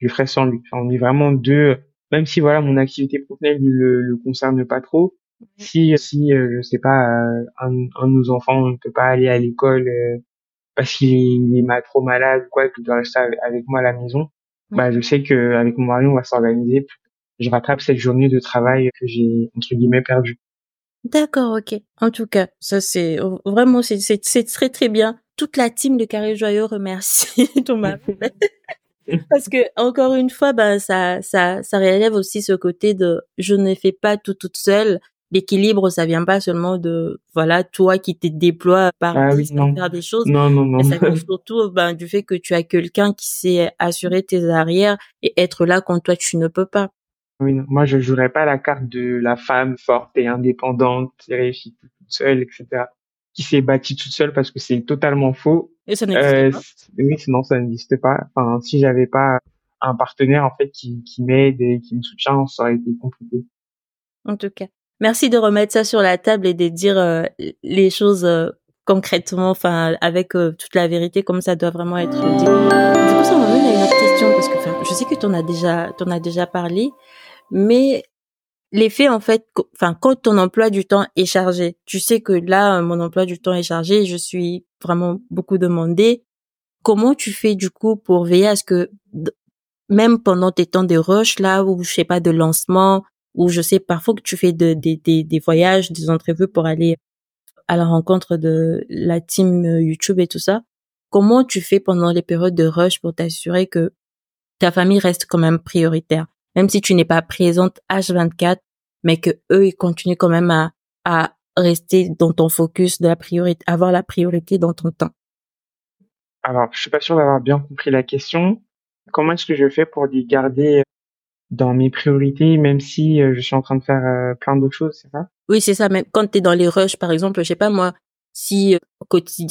je ferais sans lui. Enfin, on est vraiment deux. Même si voilà mon activité professionnelle le, le concerne pas trop. Si si euh, je sais pas euh, un, un, de nos enfants ne peut pas aller à l'école euh, parce qu'il est trop malade ou quoi, et qu'il doit rester avec moi à la maison, bah je sais que avec mon mari on va s'organiser. Je rattrape cette journée de travail que j'ai entre guillemets perdue. D'accord, ok. En tout cas, ça c'est vraiment c'est c'est très très bien. Toute la team de Carré Joyeux remercie <laughs> Thomas. <laughs> Parce que encore une fois, ben ça ça ça relève aussi ce côté de je ne fais pas tout toute seule l'équilibre, ça vient pas seulement de voilà toi qui te déploies par ah faire des choses. Non, non, non. Mais ça vient <laughs> surtout ben, du fait que tu as quelqu'un qui sait assurer tes arrières et être là quand toi tu ne peux pas. Oui, non. moi je jouerais pas la carte de la femme forte et indépendante qui réussit toute seule, etc. Qui s'est bâtie toute seule parce que c'est totalement faux. Et ça n'existe euh, pas. Oui, sinon ça n'existe pas. Enfin, si j'avais pas un partenaire en fait qui, qui m'aide et qui me soutient, ça aurait été compliqué. En tout cas. Merci de remettre ça sur la table et de dire euh, les choses euh, concrètement, enfin avec euh, toute la vérité comme ça doit vraiment être dit. Du coup, ça m'amène à une autre question parce que je sais que tu en as déjà, t'en as déjà parlé, mais l'effet en fait, enfin quand ton emploi du temps est chargé, tu sais que là mon emploi du temps est chargé, je suis vraiment beaucoup demandée. Comment tu fais du coup pour veiller à ce que même pendant tes temps de rush là ou je sais pas de lancement ou je sais parfois que tu fais de, des voyages, des entrevues pour aller à la rencontre de la team euh, YouTube et tout ça. Comment tu fais pendant les périodes de rush pour t'assurer que ta famille reste quand même prioritaire, même si tu n'es pas présente H24, mais que eux ils continuent quand même à, à rester dans ton focus de la priorité, avoir la priorité dans ton temps. Alors, je suis pas sûr d'avoir bien compris la question. Comment est-ce que je fais pour les garder dans mes priorités, même si euh, je suis en train de faire euh, plein d'autres choses, c'est ça? Oui, c'est ça. Même quand tu es dans les rushs, par exemple, je sais pas moi, si euh,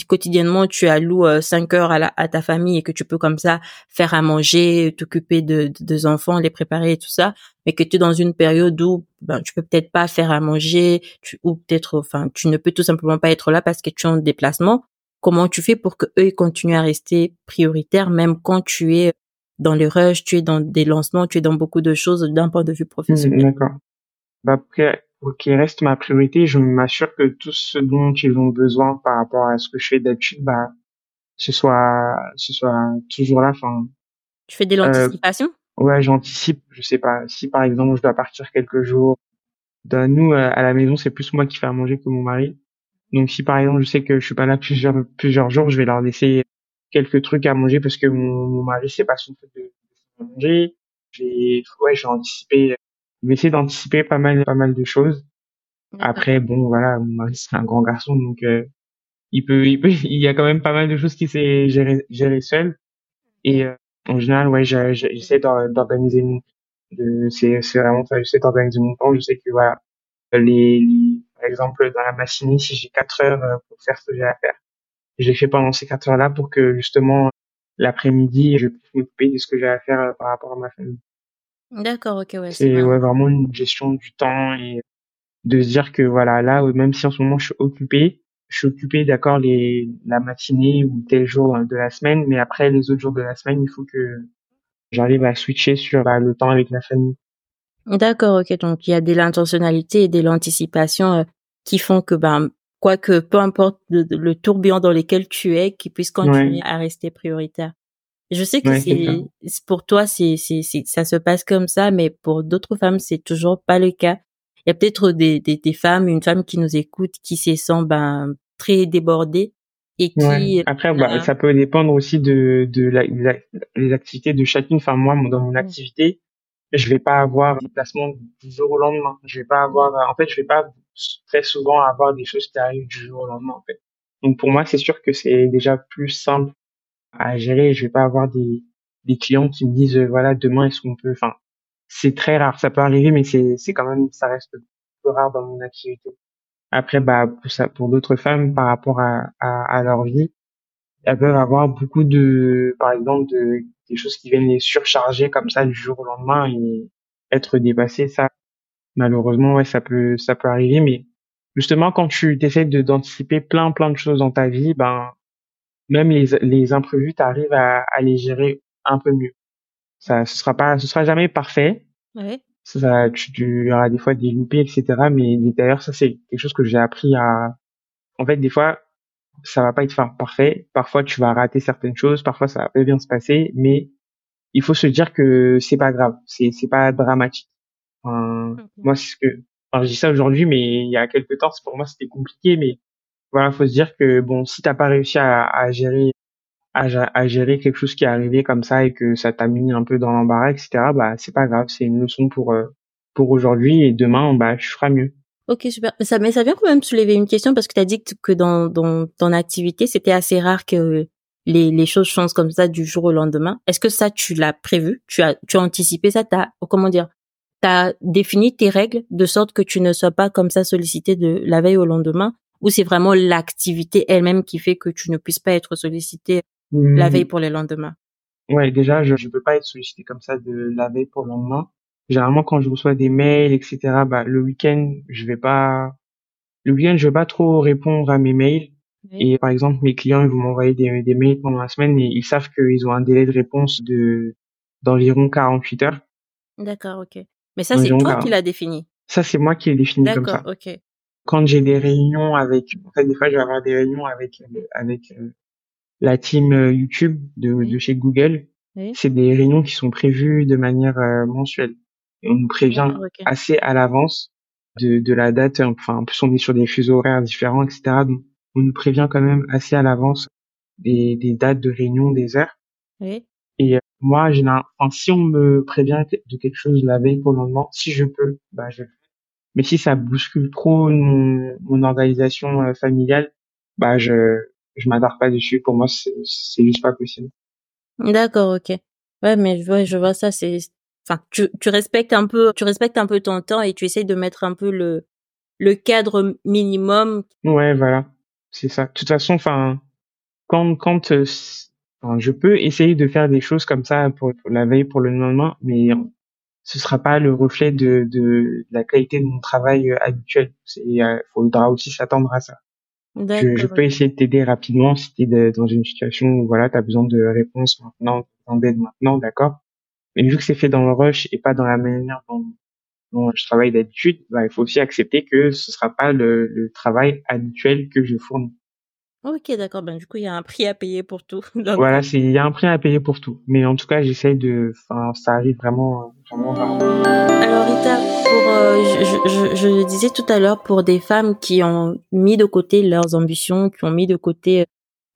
quotidiennement tu alloues 5 heures à, à, ta famille et que tu peux comme ça faire à manger, t'occuper de, des enfants, les préparer et tout ça, mais que tu es dans une période où ben, tu peux peut-être pas faire à manger, tu, ou peut-être, enfin, tu ne peux tout simplement pas être là parce que tu es en déplacement. Comment tu fais pour que eux continuent à rester prioritaires même quand tu es dans les rushs, tu es dans des lancements, tu es dans beaucoup de choses d'un point de vue professionnel. D'accord. Bah, après, pour qu'il reste ma priorité, je m'assure que tout ce dont ils ont besoin par rapport à ce que je fais d'habitude, bah, ce soit, ce soit toujours là. Enfin. Tu fais de l'anticipation? Euh, ouais, j'anticipe. Je sais pas. Si par exemple je dois partir quelques jours, dans nous euh, à la maison, c'est plus moi qui fais à manger que mon mari. Donc si par exemple je sais que je suis pas là plusieurs plusieurs jours, je vais leur laisser quelques trucs à manger parce que mon, mon mari c'est pas son truc de, manger. J'ai ouais, j'ai anticipé j'ai essayé d'anticiper pas mal pas mal de choses. Après bon voilà, mon mari c'est un grand garçon donc euh, il peut il peut <laughs> il y a quand même pas mal de choses qu'il sait gérer gérer seul et euh, en général ouais j'essaie d'organiser mon c'est c'est vraiment ça j'essaie d'organiser mon temps je sais que voilà les, les, par exemple dans la matinée si j'ai quatre heures euh, pour faire ce que j'ai à faire je l'ai fait pendant ces quatre heures-là pour que justement l'après-midi, je puisse m'occuper de ce que j'ai à faire euh, par rapport à ma famille. D'accord, ok, ouais. C'est ouais, vraiment une gestion du temps et de se dire que voilà, là, même si en ce moment je suis occupé, je suis occupé, d'accord, les la matinée ou tel jour de la semaine, mais après les autres jours de la semaine, il faut que j'arrive à switcher sur bah, le temps avec la famille. D'accord, ok. Donc il y a de l'intentionnalité et de l'anticipation euh, qui font que ben quoique peu importe le, tourbillon dans lequel tu es, qu'il puisse continuer à rester prioritaire. Je sais que c'est pour toi c'est c'est ça se passe comme ça, mais pour d'autres femmes c'est toujours pas le cas. Il y a peut-être des, des, des femmes, une femme qui nous écoute, qui se sent ben très débordée et qui après bah, ça peut dépendre aussi de de la, les activités de chacune. Enfin moi dans mon activité je vais pas avoir des placements du jour au lendemain. Je vais pas avoir, en fait, je vais pas très souvent avoir des choses qui arrivent du jour au lendemain, en fait. Donc pour moi, c'est sûr que c'est déjà plus simple à gérer. Je vais pas avoir des, des clients qui me disent, euh, voilà, demain, est-ce qu'on peut, enfin, c'est très rare. Ça peut arriver, mais c'est, c'est quand même, ça reste peu rare dans mon activité. Après, bah, pour ça, pour d'autres femmes, par rapport à, à, à leur vie, elles peuvent avoir beaucoup de, par exemple, de, des choses qui viennent les surcharger comme ça du jour au lendemain et être dépassées. Ça, malheureusement, ouais, ça peut, ça peut arriver. Mais justement, quand tu essaies de d'anticiper plein, plein de choses dans ta vie, ben, même les, les imprévus, tu arrives à, à les gérer un peu mieux. Ça, ce sera pas, ce sera jamais parfait. Ouais. Ça, tu, tu auras des fois des loupés, etc. Mais d'ailleurs, ça, c'est quelque chose que j'ai appris à, en fait, des fois, ça va pas être parfait. Parfois, tu vas rater certaines choses. Parfois, ça va pas bien se passer. Mais il faut se dire que c'est pas grave. C'est, c'est pas dramatique. Enfin, Moi, c'est ce que, enfin, je dis ça aujourd'hui, mais il y a quelques temps, pour moi, c'était compliqué. Mais voilà, faut se dire que bon, si t'as pas réussi à, à gérer à, gérer quelque chose qui est arrivé comme ça et que ça t'a mis un peu dans l'embarras, etc. Bah c'est pas grave, c'est une leçon pour euh, pour aujourd'hui et demain, bah je ferai mieux. Ok, super. Mais ça, mais ça vient quand même soulever une question parce que tu as dit que dans, dans ton activité, c'était assez rare que les, les choses changent comme ça du jour au lendemain. Est-ce que ça, tu l'as prévu? Tu as, tu as anticipé ça? T'as, comment dire? T'as défini tes règles de sorte que tu ne sois pas comme ça sollicité de la veille au lendemain? Ou c'est vraiment l'activité elle-même qui fait que tu ne puisses pas être sollicité la veille pour le lendemain? Ouais, déjà, je ne peux pas être sollicité comme ça de la veille pour le lendemain. Généralement, quand je reçois des mails, etc., bah, le week-end, je vais pas, le week-end, je vais pas trop répondre à mes mails. Et par exemple, mes clients, ils vont m'envoyer des, des mails pendant la semaine et ils savent qu'ils ont un délai de réponse de, d'environ 48 heures. D'accord, ok. Mais ça, c'est toi qui l'as défini? Ça, c'est moi qui l'ai défini comme ça. D'accord, ok. Quand j'ai des réunions avec, en fait, des fois, je vais avoir des réunions avec, avec euh, la team euh, YouTube de, de chez Google. C'est des réunions qui sont prévues de manière euh, mensuelle. Et on nous prévient assez à l'avance de, de la date. Enfin, en plus, on est sur des fuseaux horaires différents, etc. Donc, on nous prévient quand même assez à l'avance des, des dates de réunion, des heures. Oui. Et euh, moi, enfin, si on me prévient de quelque chose la veille pour le lendemain, si je peux, bah, je le fais. Mais si ça bouscule trop mon, mon organisation familiale, bah, je, je m'adapte pas dessus. Pour moi, c'est juste pas possible. D'accord, ok. Ouais, mais je vois, je vois ça. C'est, enfin, tu, tu respectes un peu, tu respectes un peu ton temps et tu essayes de mettre un peu le le cadre minimum. Ouais, voilà, c'est ça. De toute façon, enfin, quand quand euh, je peux essayer de faire des choses comme ça pour, la veille, pour le lendemain, mais ce sera pas le reflet de, de, la qualité de mon travail euh, habituel. Il faudra aussi s'attendre à ça. Je, je, peux essayer de t'aider rapidement si tu es dans une situation où voilà, tu as besoin de réponses maintenant, d'aide maintenant, d'accord? Mais vu que c'est fait dans le rush et pas dans la manière dont, dont je travaille d'habitude, bah, il faut aussi accepter que ce sera pas le, le travail habituel que je fournis. Ok, d'accord. Ben, du coup, il y a un prix à payer pour tout. <laughs> voilà, c'est, il y a un prix à payer pour tout. Mais en tout cas, j'essaie de, enfin, ça arrive vraiment. Alors, Rita, pour, euh, je, je, je, le disais tout à l'heure, pour des femmes qui ont mis de côté leurs ambitions, qui ont mis de côté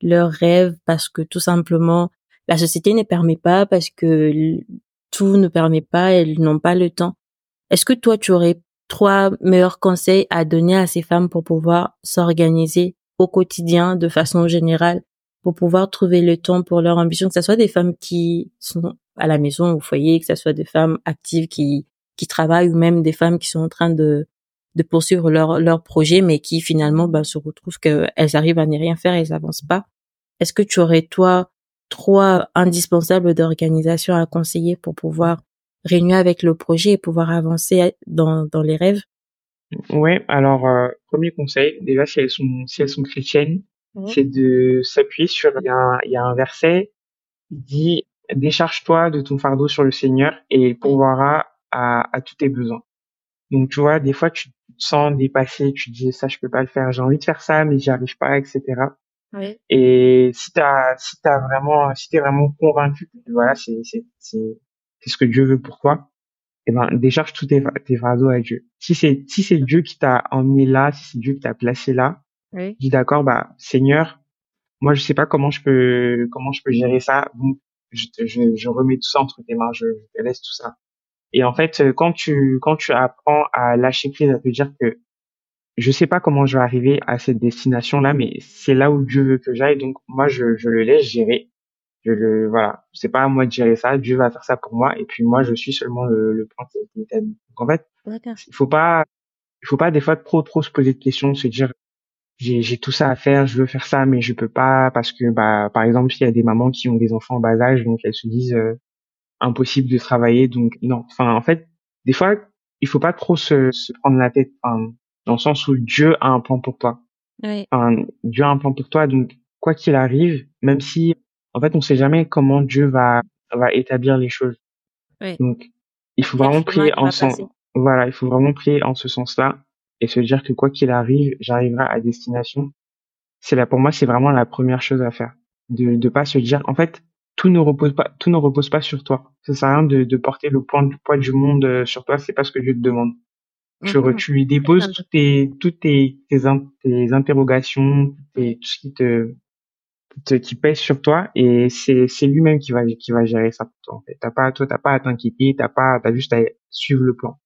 leurs rêves parce que tout simplement, la société ne permet pas, parce que tout ne permet pas, elles n'ont pas le temps. Est-ce que toi, tu aurais trois meilleurs conseils à donner à ces femmes pour pouvoir s'organiser au quotidien de façon générale pour pouvoir trouver le temps pour leur ambition, que ce soit des femmes qui sont à la maison, au foyer, que ce soit des femmes actives qui, qui travaillent ou même des femmes qui sont en train de, de poursuivre leur, leur projet, mais qui finalement bah, se retrouvent qu'elles arrivent à n'y rien faire elles avancent pas. Est-ce que tu aurais, toi, trois indispensables d'organisation à conseiller pour pouvoir réunir avec le projet et pouvoir avancer dans, dans les rêves? Ouais, alors euh, premier conseil, déjà si elles sont si elles sont chrétiennes, c'est de s'appuyer sur il y, a un, il y a un verset qui dit décharge-toi de ton fardeau sur le Seigneur et il pourvoira à, à tous tes besoins. Donc tu vois, des fois tu te sens dépassé, tu te dis ça je peux pas le faire, j'ai envie de faire ça mais j'y arrive pas, etc. Oui. Et si t'as si t'as vraiment si t'es vraiment convaincu que voilà c'est c'est c'est ce que Dieu veut pour toi, eh ben, décharge tous tes, tes fardeaux à Dieu. Si c'est, si c'est Dieu qui t'a emmené là, si c'est Dieu qui t'a placé là, dis d'accord, bah, Seigneur, moi, je sais pas comment je peux, comment je peux gérer ça. Donc, je, je, je remets tout ça entre tes mains, je, te laisse tout ça. Et en fait, quand tu quand tu apprends à lâcher prise, à te dire que je sais pas comment je vais arriver à cette destination là, mais c'est là où Dieu veut que j'aille, donc moi je, je le laisse gérer. Je le voilà, c'est pas à moi de gérer ça, Dieu va faire ça pour moi, et puis moi je suis seulement le, le point qui est. Donc en fait, il faut pas il faut pas des fois trop trop se poser de questions, se dire j'ai j'ai tout ça à faire, je veux faire ça, mais je peux pas parce que bah par exemple il y a des mamans qui ont des enfants en bas âge, donc elles se disent euh, impossible de travailler, donc non. Enfin en fait des fois il faut pas trop se, se prendre la tête, enfin, dans le sens où Dieu a un plan pour toi. Oui. Enfin, Dieu a un plan pour toi, donc quoi qu'il arrive, même si en fait on sait jamais comment Dieu va va établir les choses. Oui. Donc il faut vraiment prier en sens voilà, il faut vraiment prier en ce sens-là et se dire que quoi qu'il arrive, j'arriverai à destination. C'est là pour moi, c'est vraiment la première chose à faire. De de pas se dire en fait tout ne repose pas tout ne repose pas sur toi. Ça sert à rien de, de porter le poids, le poids du monde euh, sur toi, c'est pas ce que Dieu te demande. Tu, re- Mhm. tu lui déposes toutes tes toutes tes tes, in- tes interrogations, tes, tout ce qui te, te- qui pèse sur toi et c'est c'est lui-même qui va qui va gérer ça pour toi en fait. T'as pas toi t'as pas à t'inquiéter, t'as pas t'as juste à suivre le plan.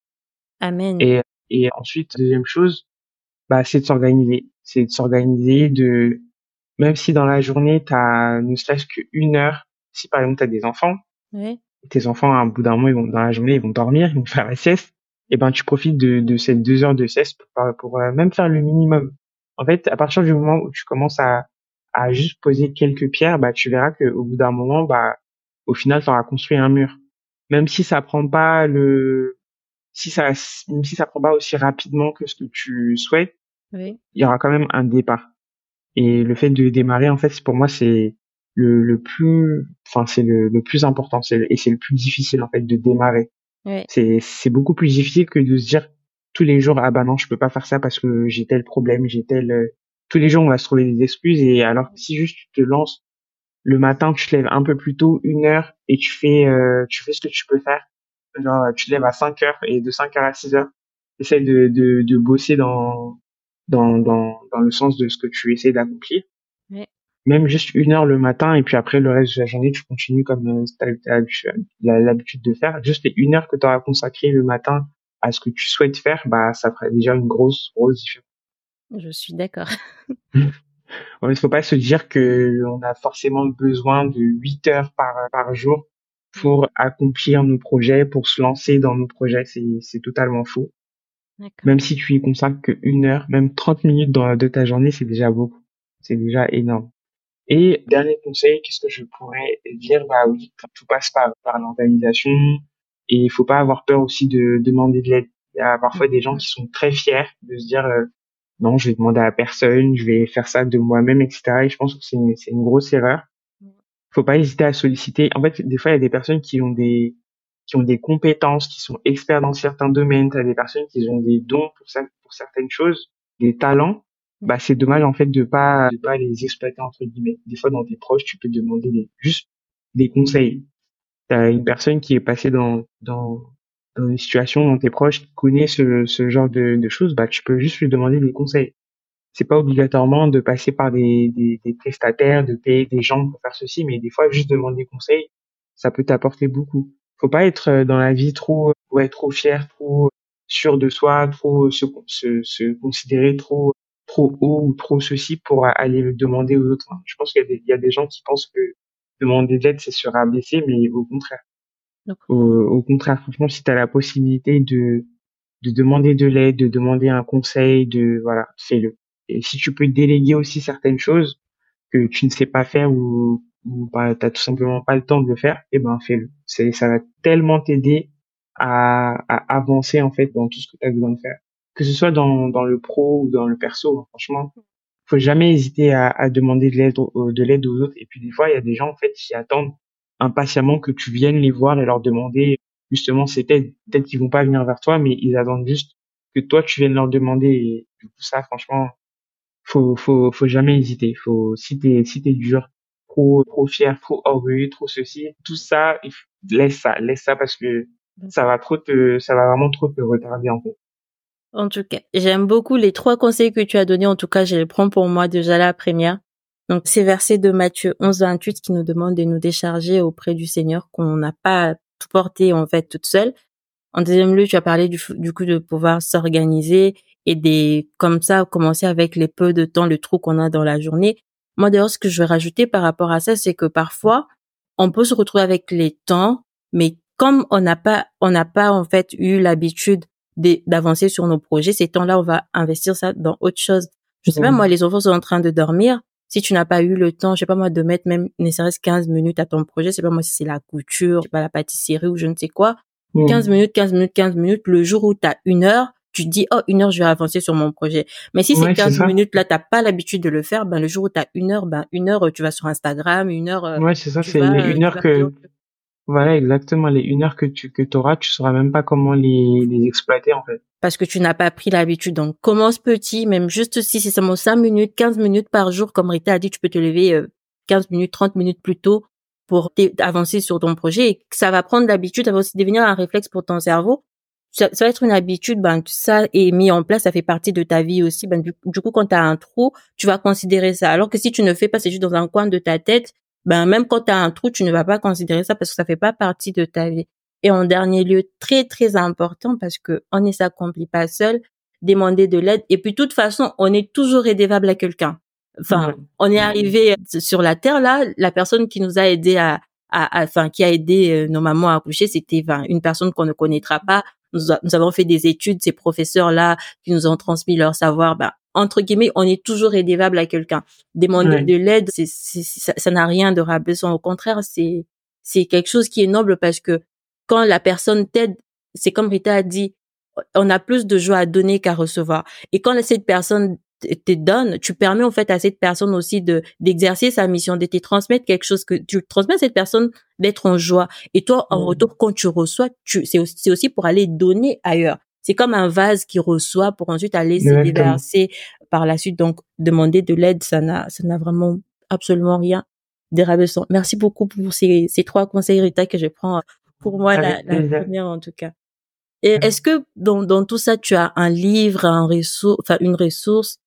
Amen. Et, et ensuite, deuxième chose, bah, c'est de s'organiser. C'est de s'organiser, de, même si dans la journée, t'as ne serait-ce qu'une heure, si par exemple t'as des enfants, Oui. tes enfants, à un bout d'un moment, ils vont, dans la journée, ils vont dormir, ils vont faire la sieste, et ben, tu profites de, de ces deux heures de sieste pour, pour euh, même faire le minimum. En fait, à partir du moment où tu commences à, à juste poser quelques pierres, bah, tu verras qu'au bout d'un moment, bah, au final, tu auras construit un mur. Même si ça prend pas le, si ça, même si ça prend pas aussi rapidement que ce que tu souhaites, Oui. il y aura quand même un départ. Et le fait de démarrer, en fait, pour moi, c'est le, le plus, enfin, c'est le, le plus important, c'est le- et c'est le plus difficile, en fait, de démarrer. Oui. C'est, c'est beaucoup plus difficile que de se dire tous les jours, ah bah non, je peux pas faire ça parce que j'ai tel problème, j'ai tel, euh, tous les jours, on va se trouver des excuses et alors si juste tu te lances le matin, tu te lèves un peu plus tôt, une heure, et tu fais, euh, tu fais ce que tu peux faire. Genre, tu te lèves à 5 heures et de 5 heures à 6 heures, essaie de, de, de bosser dans, dans, dans, dans le sens de ce que tu essaies d'accomplir. Ouais. Même juste une heure le matin et puis après le reste de la journée, tu continues comme euh, t'as t'as l'habitude de faire. Juste les une heure que tu auras consacré le matin à ce que tu souhaites faire, bah, ça ferait déjà une grosse, grosse différence. Je suis d'accord. <laughs> <laughs> Il faut pas se dire que on a forcément besoin de 8 heures par, par jour pour accomplir nos projets, pour se lancer dans nos projets. C'est, c'est totalement faux. Même si tu y consacres que une heure, même 30 minutes dans, de ta journée, c'est déjà beaucoup. C'est déjà énorme. Et dernier conseil, qu'est-ce que je pourrais dire? Bah oui, tout passe par, par l'organisation et il faut pas avoir peur aussi de demander de l'aide. Il y a parfois des gens qui sont très fiers de se dire, euh, non, je vais demander à personne, je vais faire ça de moi-même, etc. Et je pense que c'est une, c'est une grosse erreur. Faut pas hésiter à solliciter. En fait, des fois, il y a des personnes qui ont des, qui ont des compétences, qui sont experts dans certains domaines. T'as des personnes qui ont des dons pour ça, pour certaines choses, des talents. Bah, c'est dommage, en fait, de pas, de pas les exploiter, entre guillemets. Des fois, dans tes proches, tu peux demander juste des conseils. T'as une personne qui est passée dans, dans, dans une situation dans tes proches qui connaît ce, ce genre de, de choses, bah, tu peux juste lui demander des conseils. C'est pas obligatoirement de passer par des, des, des prestataires, de payer des gens pour faire ceci, mais des fois, juste demander des conseils, ça peut t'apporter beaucoup. Faut pas être euh, dans la vie trop, ouais, trop fier, trop sûr de soi, trop se, se, se considérer trop, trop haut ou trop ceci pour aller le demander aux autres. Je pense qu'il y a des, il y a des gens qui pensent que demander de l'aide, c'est se rabaisser, mais au contraire. Au, au contraire, franchement, si tu as la possibilité de, de demander de l'aide, de demander un conseil, de voilà, fais-le. Et si tu peux déléguer aussi certaines choses que tu ne sais pas faire ou, ou bah, t'as tout simplement pas le temps de le faire, eh ben fais-le. C'est, ça va tellement t'aider à, à avancer en fait dans tout ce que tu as besoin de faire. Que ce soit dans, dans le pro ou dans le perso, hein, franchement, faut jamais hésiter à, à demander de l'aide, aux- de l'aide aux autres. Et puis des fois, il y a des gens en fait qui attendent impatiemment que tu viennes les voir et leur demander justement cette aide. Peut-être qu'ils vont pas venir vers toi, mais ils attendent juste que toi tu viennes leur demander. Et du coup, ça, franchement, faut, faut, faut jamais hésiter. Faut, si t'es, si t'es dur, trop, trop fier, trop orgueilleux, trop ceci, tout ça, laisse ça, laisse ça parce que ça va trop te, ça va vraiment trop te retarder en fait. En tout cas, j'aime beaucoup les trois conseils que tu as donnés. En tout cas, je les prends pour moi déjà la première. Donc, c'est verset de Matthieu 11, 28 qui nous demande de nous décharger auprès du Seigneur, qu'on n'a pas tout porté en fait toute seule. En deuxième lieu, tu as parlé du, du coup de pouvoir s'organiser et des comme ça commencer avec les peu de temps, le trou qu'on a dans la journée. Moi d'ailleurs, ce que je vais rajouter par rapport à ça, c'est que parfois on peut se retrouver avec les temps, mais comme on n'a pas on n'a pas en fait eu l'habitude d'avancer sur nos projets, ces temps-là, on va investir ça dans autre chose. Je sais pas, moi, les enfants sont en train de dormir. Si tu n'as pas eu le temps, je sais pas moi, de mettre même, ne serait-ce 15 minutes à ton projet, c'est pas moi si c'est la couture, je sais pas la pâtisserie ou je ne sais quoi. 15 minutes, 15 minutes, 15 minutes, le jour où tu as une heure, tu te dis, oh, une heure, je vais avancer sur mon projet. Mais si c'est 15 minutes, là, t'as pas l'habitude de le faire, ben, le jour où tu as une heure, ben, une heure, tu vas sur Instagram, une heure. Euh, ouais, c'est ça, c'est une heure que, voilà, exactement. Les une heure que tu que auras, tu sauras même pas comment les, les exploiter en fait. Parce que tu n'as pas pris l'habitude. Donc commence petit, même juste si c'est seulement 5 minutes, 15 minutes par jour, comme Rita a dit, tu peux te lever 15 euh, minutes, 30 minutes plus tôt pour avancer sur ton projet. Et ça va prendre l'habitude, ça va aussi devenir un réflexe pour ton cerveau. Ça, va être une habitude, ben ça est mis en place, ça fait partie de ta vie aussi. Ben du, du coup, quand tu as un trou, tu vas considérer ça. Alors que si tu ne fais pas, c'est juste dans un coin de ta tête, ben même quand tu as un trou, tu ne vas pas considérer ça parce que ça fait pas partie de ta vie. Et en dernier lieu, très très important parce que on ne s'accomplit pas seul, demander de l'aide. Et puis de toute façon, on est toujours aidable à quelqu'un. Enfin, on est arrivé sur la terre là, la personne qui nous a aidé à, à, enfin qui a aidé euh, nos mamans à accoucher, c'était une personne qu'on ne connaîtra pas. Nous, nous, avons fait des études, ces professeurs là qui nous ont transmis leur savoir. Ben, entre guillemets, on est toujours aidable à quelqu'un. Demander de l'aide, c'est, ça n'a rien de rabaissant. Au contraire, c'est c'est quelque chose qui est noble parce que quand la personne t'aide, c'est comme Rita a dit, on a plus de joie à donner qu'à recevoir. Et quand cette personne te donne, tu permets en fait à cette personne aussi de d'exercer sa mission, de te transmettre quelque chose que tu transmets à cette personne d'être en joie. Et toi, en retour, quand tu reçois, tu c'est aussi, aussi pour aller donner ailleurs c'est comme un vase qui reçoit pour ensuite aller se déverser par la suite. Donc, demander de l'aide, ça n'a, ça n'a vraiment absolument rien dérabaissant. Merci beaucoup pour ces, ces trois conseils, Rita, que je prends pour moi la, la première en tout cas. Et est-ce que dans, dans tout ça, tu as un livre, un ressource, enfin une ressource,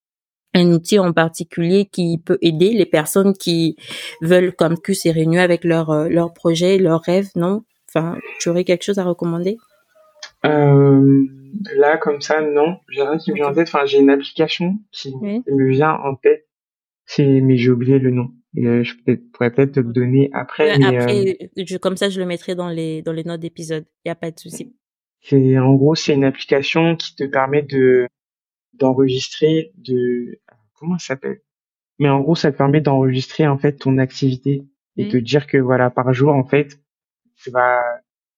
un outil en particulier qui peut aider les personnes qui veulent comme que se réunir avec leur euh, leur projet, leurs rêves, non? Enfin, tu aurais quelque chose à recommander? Euh, là, comme ça, non. J'ai rien qui me vient en tête. Enfin, j'ai une application qui, me vient en tête. C'est, mais j'ai oublié le nom. Et, euh, je pourrais peut-être te le donner après. mais, après, euh, comme ça, je le mettrai dans les dans les notes d'épisode. Il y a pas de souci. C'est en gros, c'est une application qui te permet de d'enregistrer de comment ça s'appelle? Mais en gros, ça te permet d'enregistrer en fait ton activité et de dire que voilà par jour en fait tu vas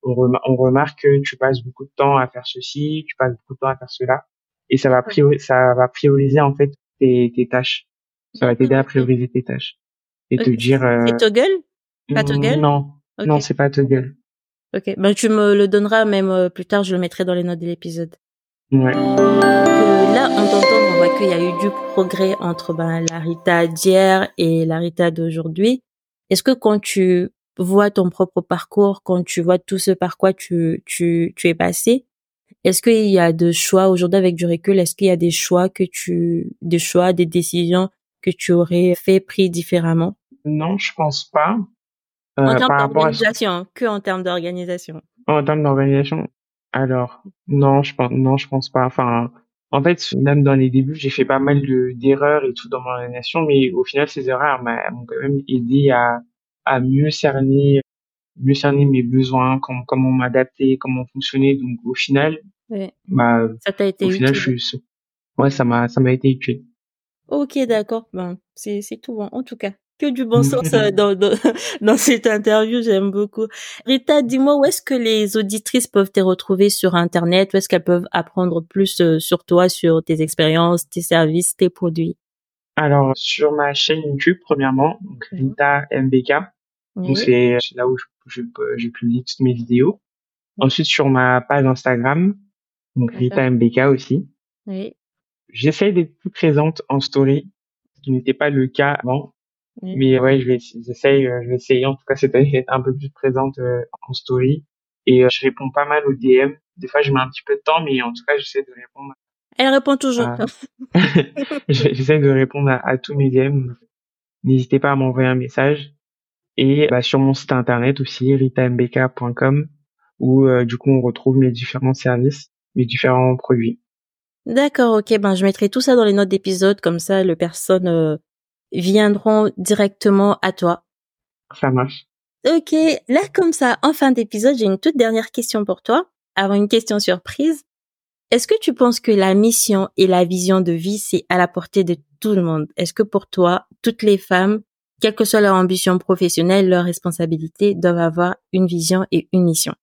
on, remarque que tu passes beaucoup de temps à faire ceci, tu passes beaucoup de temps à faire cela, et ça va prioriser, ça va prioriser en fait tes, tes tâches. Ça va t'aider à prioriser tes tâches et te dire. Euh, c'est Toggle? Pas Toggle? Non, non, c'est pas Toggle. Ok, ben tu me le donneras même euh, plus tard, je le mettrai dans les notes de l'épisode. Ouais. là, en t'entendant, on voit qu'il y a eu du progrès entre ben, la Rita d'hier et la Rita d'aujourd'hui. Est-ce que quand tu vois ton propre parcours, quand tu vois tout ce par quoi tu, tu, tu es passé, est-ce qu'il y a des choix aujourd'hui avec du recul, est-ce qu'il y a des choix que tu, des choix, des décisions que tu aurais fait pris différemment? Non, je pense pas. Euh, en termes d'organisation, que en termes d'organisation. En termes d'organisation, alors non, je pense non, je pense pas. Enfin, en fait, même dans les débuts, j'ai fait pas mal d'erreurs et tout dans mon organisation, mais au final, ces erreurs m'ont quand même aidé à à mieux cerner mieux cerner mes besoins, comment, comment m'adapter, comment fonctionner. Donc au final, bah, ça t'a été au final, je suis, ouais, ça m'a, ça m'a été utile. Ok, d'accord. Ben, c'est, c'est tout. Hein. En tout cas, que du bon sens euh, dans, dans, <laughs> dans cette interview. J'aime beaucoup. Rita, dis-moi où est-ce que les auditrices peuvent te retrouver sur Internet? Où est-ce qu'elles peuvent apprendre plus euh, sur toi, sur tes expériences, tes services, tes produits? Alors, sur ma chaîne YouTube, premièrement, donc Rita MBK. Donc, c'est là où je, je, publie toutes mes vidéos. Ensuite, sur ma page Instagram, donc Rita MBK aussi. Oui. J'essaye d'être plus présente en story, ce qui n'était pas le cas avant. Mais ouais, je vais, j'essaye, euh, je vais essayer en tout cas cette année <laughs> d'être un peu plus présente euh, en story. Et euh, je réponds pas mal aux DM. Des fois, je mets un petit peu de temps, mais en tout cas, j'essaie de répondre. Elle répond toujours. <laughs> j'essaie de répondre à, tous mes DM. N'hésitez pas à m'envoyer un message. Et bah, sur mon site internet aussi, ritambk.com, où du coup on retrouve mes différents services, mes différents produits. D'accord, ok. Ben je mettrai tout ça dans les notes d'épisode, comme ça les personnes viendront directement à toi. Ça marche. Ok, là comme ça, en fin d'épisode, j'ai une toute dernière question pour toi, avant une question surprise. Est-ce que tu penses que la mission et la vision de vie, c'est à la portée de tout le monde? Est-ce que pour toi, toutes les femmes, quelle que soit leur ambition professionnelle, leur responsabilité, doivent avoir une vision et une mission?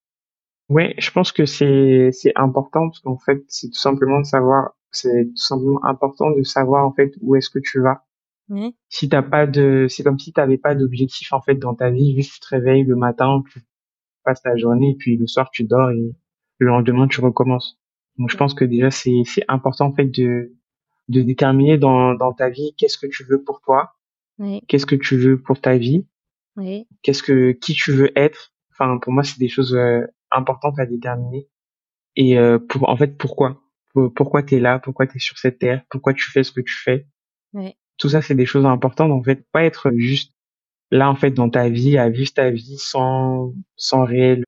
Ouais, je pense que c'est c'est important parce qu'en fait, c'est tout simplement de savoir, c'est tout simplement important de savoir en fait où est-ce que tu vas. Si t'as pas de, c'est comme si t'avais pas d'objectif en fait dans ta vie, juste tu te réveilles le matin, tu passes ta journée, puis le soir tu dors et le lendemain tu recommences. Donc je pense que déjà c'est c'est important en fait de de déterminer dans dans ta vie qu'est-ce que tu veux pour toi, qu'est-ce que tu veux pour ta vie, qu'est-ce que qui tu veux être? Enfin pour moi c'est des choses euh, importantes à déterminer. Et euh, pour en fait pourquoi? Pourquoi tu es là, pourquoi tu es sur cette terre, pourquoi tu fais ce que tu fais? Tout ça, c'est des choses importantes. En fait, pas être juste là, en fait, dans ta vie, à vivre ta vie sans, sans réel,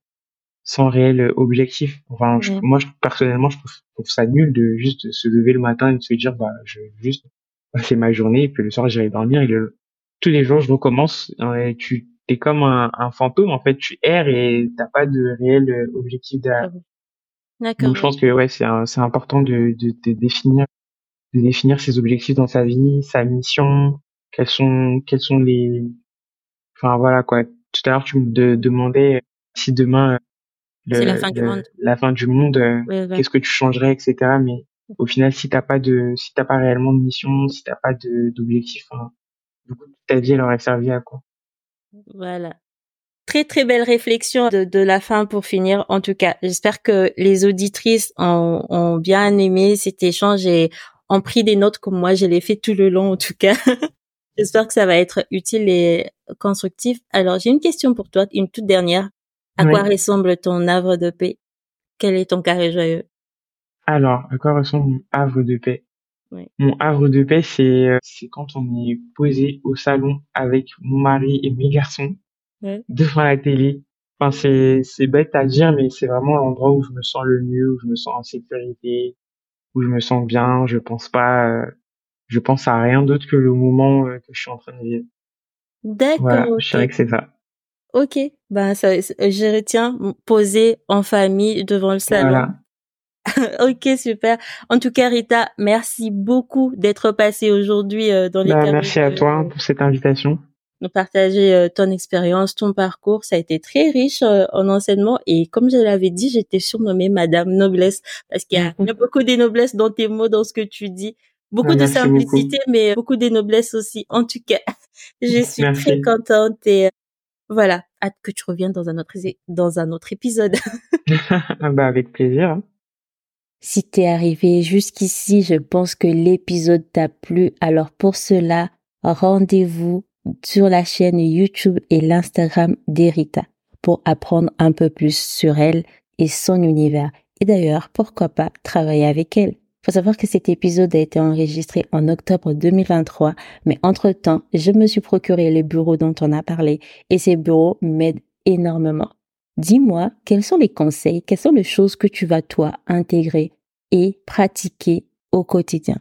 sans réel objectif. Enfin, moi, personnellement, je trouve, ça nul de juste se lever le matin et de se dire, bah, je juste passer ma journée et puis le soir, j'irai dormir et le, tous les jours, je recommence. Et tu es comme un, un, fantôme, en fait, tu erres et t'as pas de réel objectif derrière. D'accord. Donc, je pense que, ouais, c'est, c'est important de, de, de définir de définir ses objectifs dans sa vie, sa mission, quels sont quels sont les enfin voilà quoi. Tout à l'heure tu me demandais si demain c'est la fin du monde, la fin du monde, euh, qu'est-ce que tu changerais, etc. Mais au final, si t'as pas de, si t'as pas réellement de mission, si t'as pas de d'objectif, hein, du coup, ta vie elle aurait servi à quoi? Voilà. Très très belle réflexion de, de la fin pour finir. En tout cas, j'espère que les auditrices ont, ont bien aimé cet échange et en pris des notes comme moi, je l'ai fait tout le long en tout cas. <laughs> J'espère que ça va être utile et constructif. Alors, j'ai une question pour toi, une toute dernière. À quoi ressemble ton havre de paix? Quel est ton carré joyeux? Alors, à quoi ressemble mon havre de paix? Mon havre de paix, c'est euh, c'est quand on est posé au salon avec mon mari et mes garçons devant la télé. Enfin, c'est c'est bête à dire, mais c'est vraiment l'endroit où je me sens le mieux, où je me sens en sécurité, où je me sens bien. Je pense pas, euh, je pense à rien d'autre que le moment euh, que je suis en train de vivre. D'accord. Voilà, je dirais que c'est ça. Ok, ben ça, je retiens poser en famille devant le salon. Voilà. <laughs> ok, super. En tout cas, Rita, merci beaucoup d'être passée aujourd'hui euh, dans les. Bah, merci à toi pour cette invitation nous partager euh, ton expérience, ton parcours. Ça a été très riche euh, en enseignement et comme je l'avais dit, j'étais surnommée Madame Noblesse parce qu'il y, a beaucoup de noblesse dans tes mots, dans ce que tu dis. Beaucoup de simplicité, mais beaucoup de noblesse aussi. En tout cas, <laughs> je suis très contente et euh, voilà, hâte que tu reviennes dans un autre, dans un autre épisode. <laughs> <laughs> bah, avec plaisir. Hein. Si t'es arrivé jusqu'ici, je pense que l'épisode t'a plu. Alors pour cela, rendez-vous sur la chaîne YouTube et l'Instagram d'Erita pour apprendre un peu plus sur elle et son univers. Et d'ailleurs, pourquoi pas travailler avec elle? Faut savoir que cet épisode a été enregistré en octobre 2023, mais entre-temps, je me suis procuré les bureaux dont on a parlé et ces bureaux m'aident énormément. Dis-moi, quels sont les conseils, quelles sont les choses que tu vas toi intégrer et pratiquer au quotidien?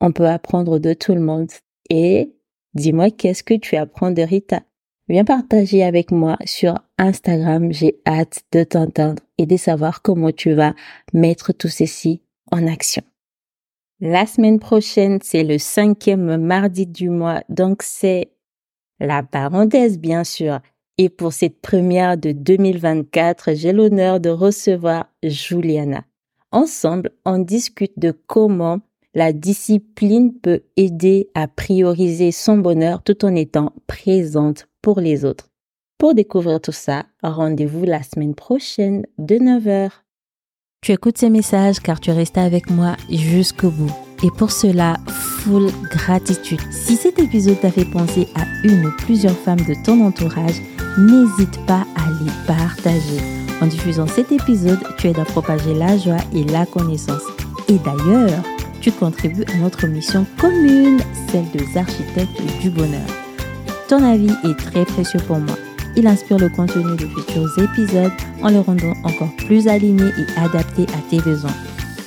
On peut apprendre de tout le monde et Dis-moi qu'est-ce que tu apprends de Rita? Viens partager avec moi sur Instagram. J'ai hâte de t'entendre et de savoir comment tu vas mettre tout ceci en action. La semaine prochaine, c'est le cinquième mardi du mois, donc c'est la parenthèse, bien sûr. Et pour cette première de 2024, j'ai l'honneur de recevoir Juliana. Ensemble, on discute de comment la discipline peut aider à prioriser son bonheur tout en étant présente pour les autres. Pour découvrir tout ça, rendez-vous la semaine prochaine de 9h. Tu écoutes ces messages car tu restes avec moi jusqu'au bout. Et pour cela, full gratitude. Si cet épisode t'a fait penser à une ou plusieurs femmes de ton entourage, n'hésite pas à les partager. En diffusant cet épisode, tu aides à propager la joie et la connaissance. Et d'ailleurs, tu contribues à notre mission commune, celle des architectes du bonheur. Ton avis est très précieux pour moi. Il inspire le contenu de futurs épisodes en le rendant encore plus aligné et adapté à tes besoins.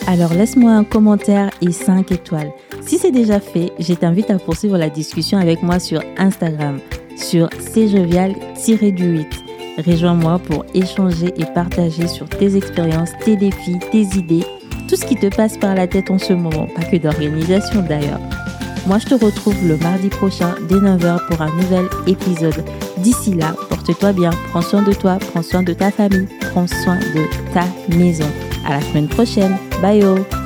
Alors laisse-moi un commentaire et 5 étoiles. Si c'est déjà fait, je t'invite à poursuivre la discussion avec moi sur Instagram, sur cjovial-du8. Rejoins-moi pour échanger et partager sur tes expériences, tes défis, tes idées, tout ce qui te passe par la tête en ce moment, pas que d'organisation d'ailleurs. Moi, je te retrouve le mardi prochain dès 9h pour un nouvel épisode. D'ici là, porte-toi bien, prends soin de toi, prends soin de ta famille, prends soin de ta maison. À la semaine prochaine. Bye! Oh.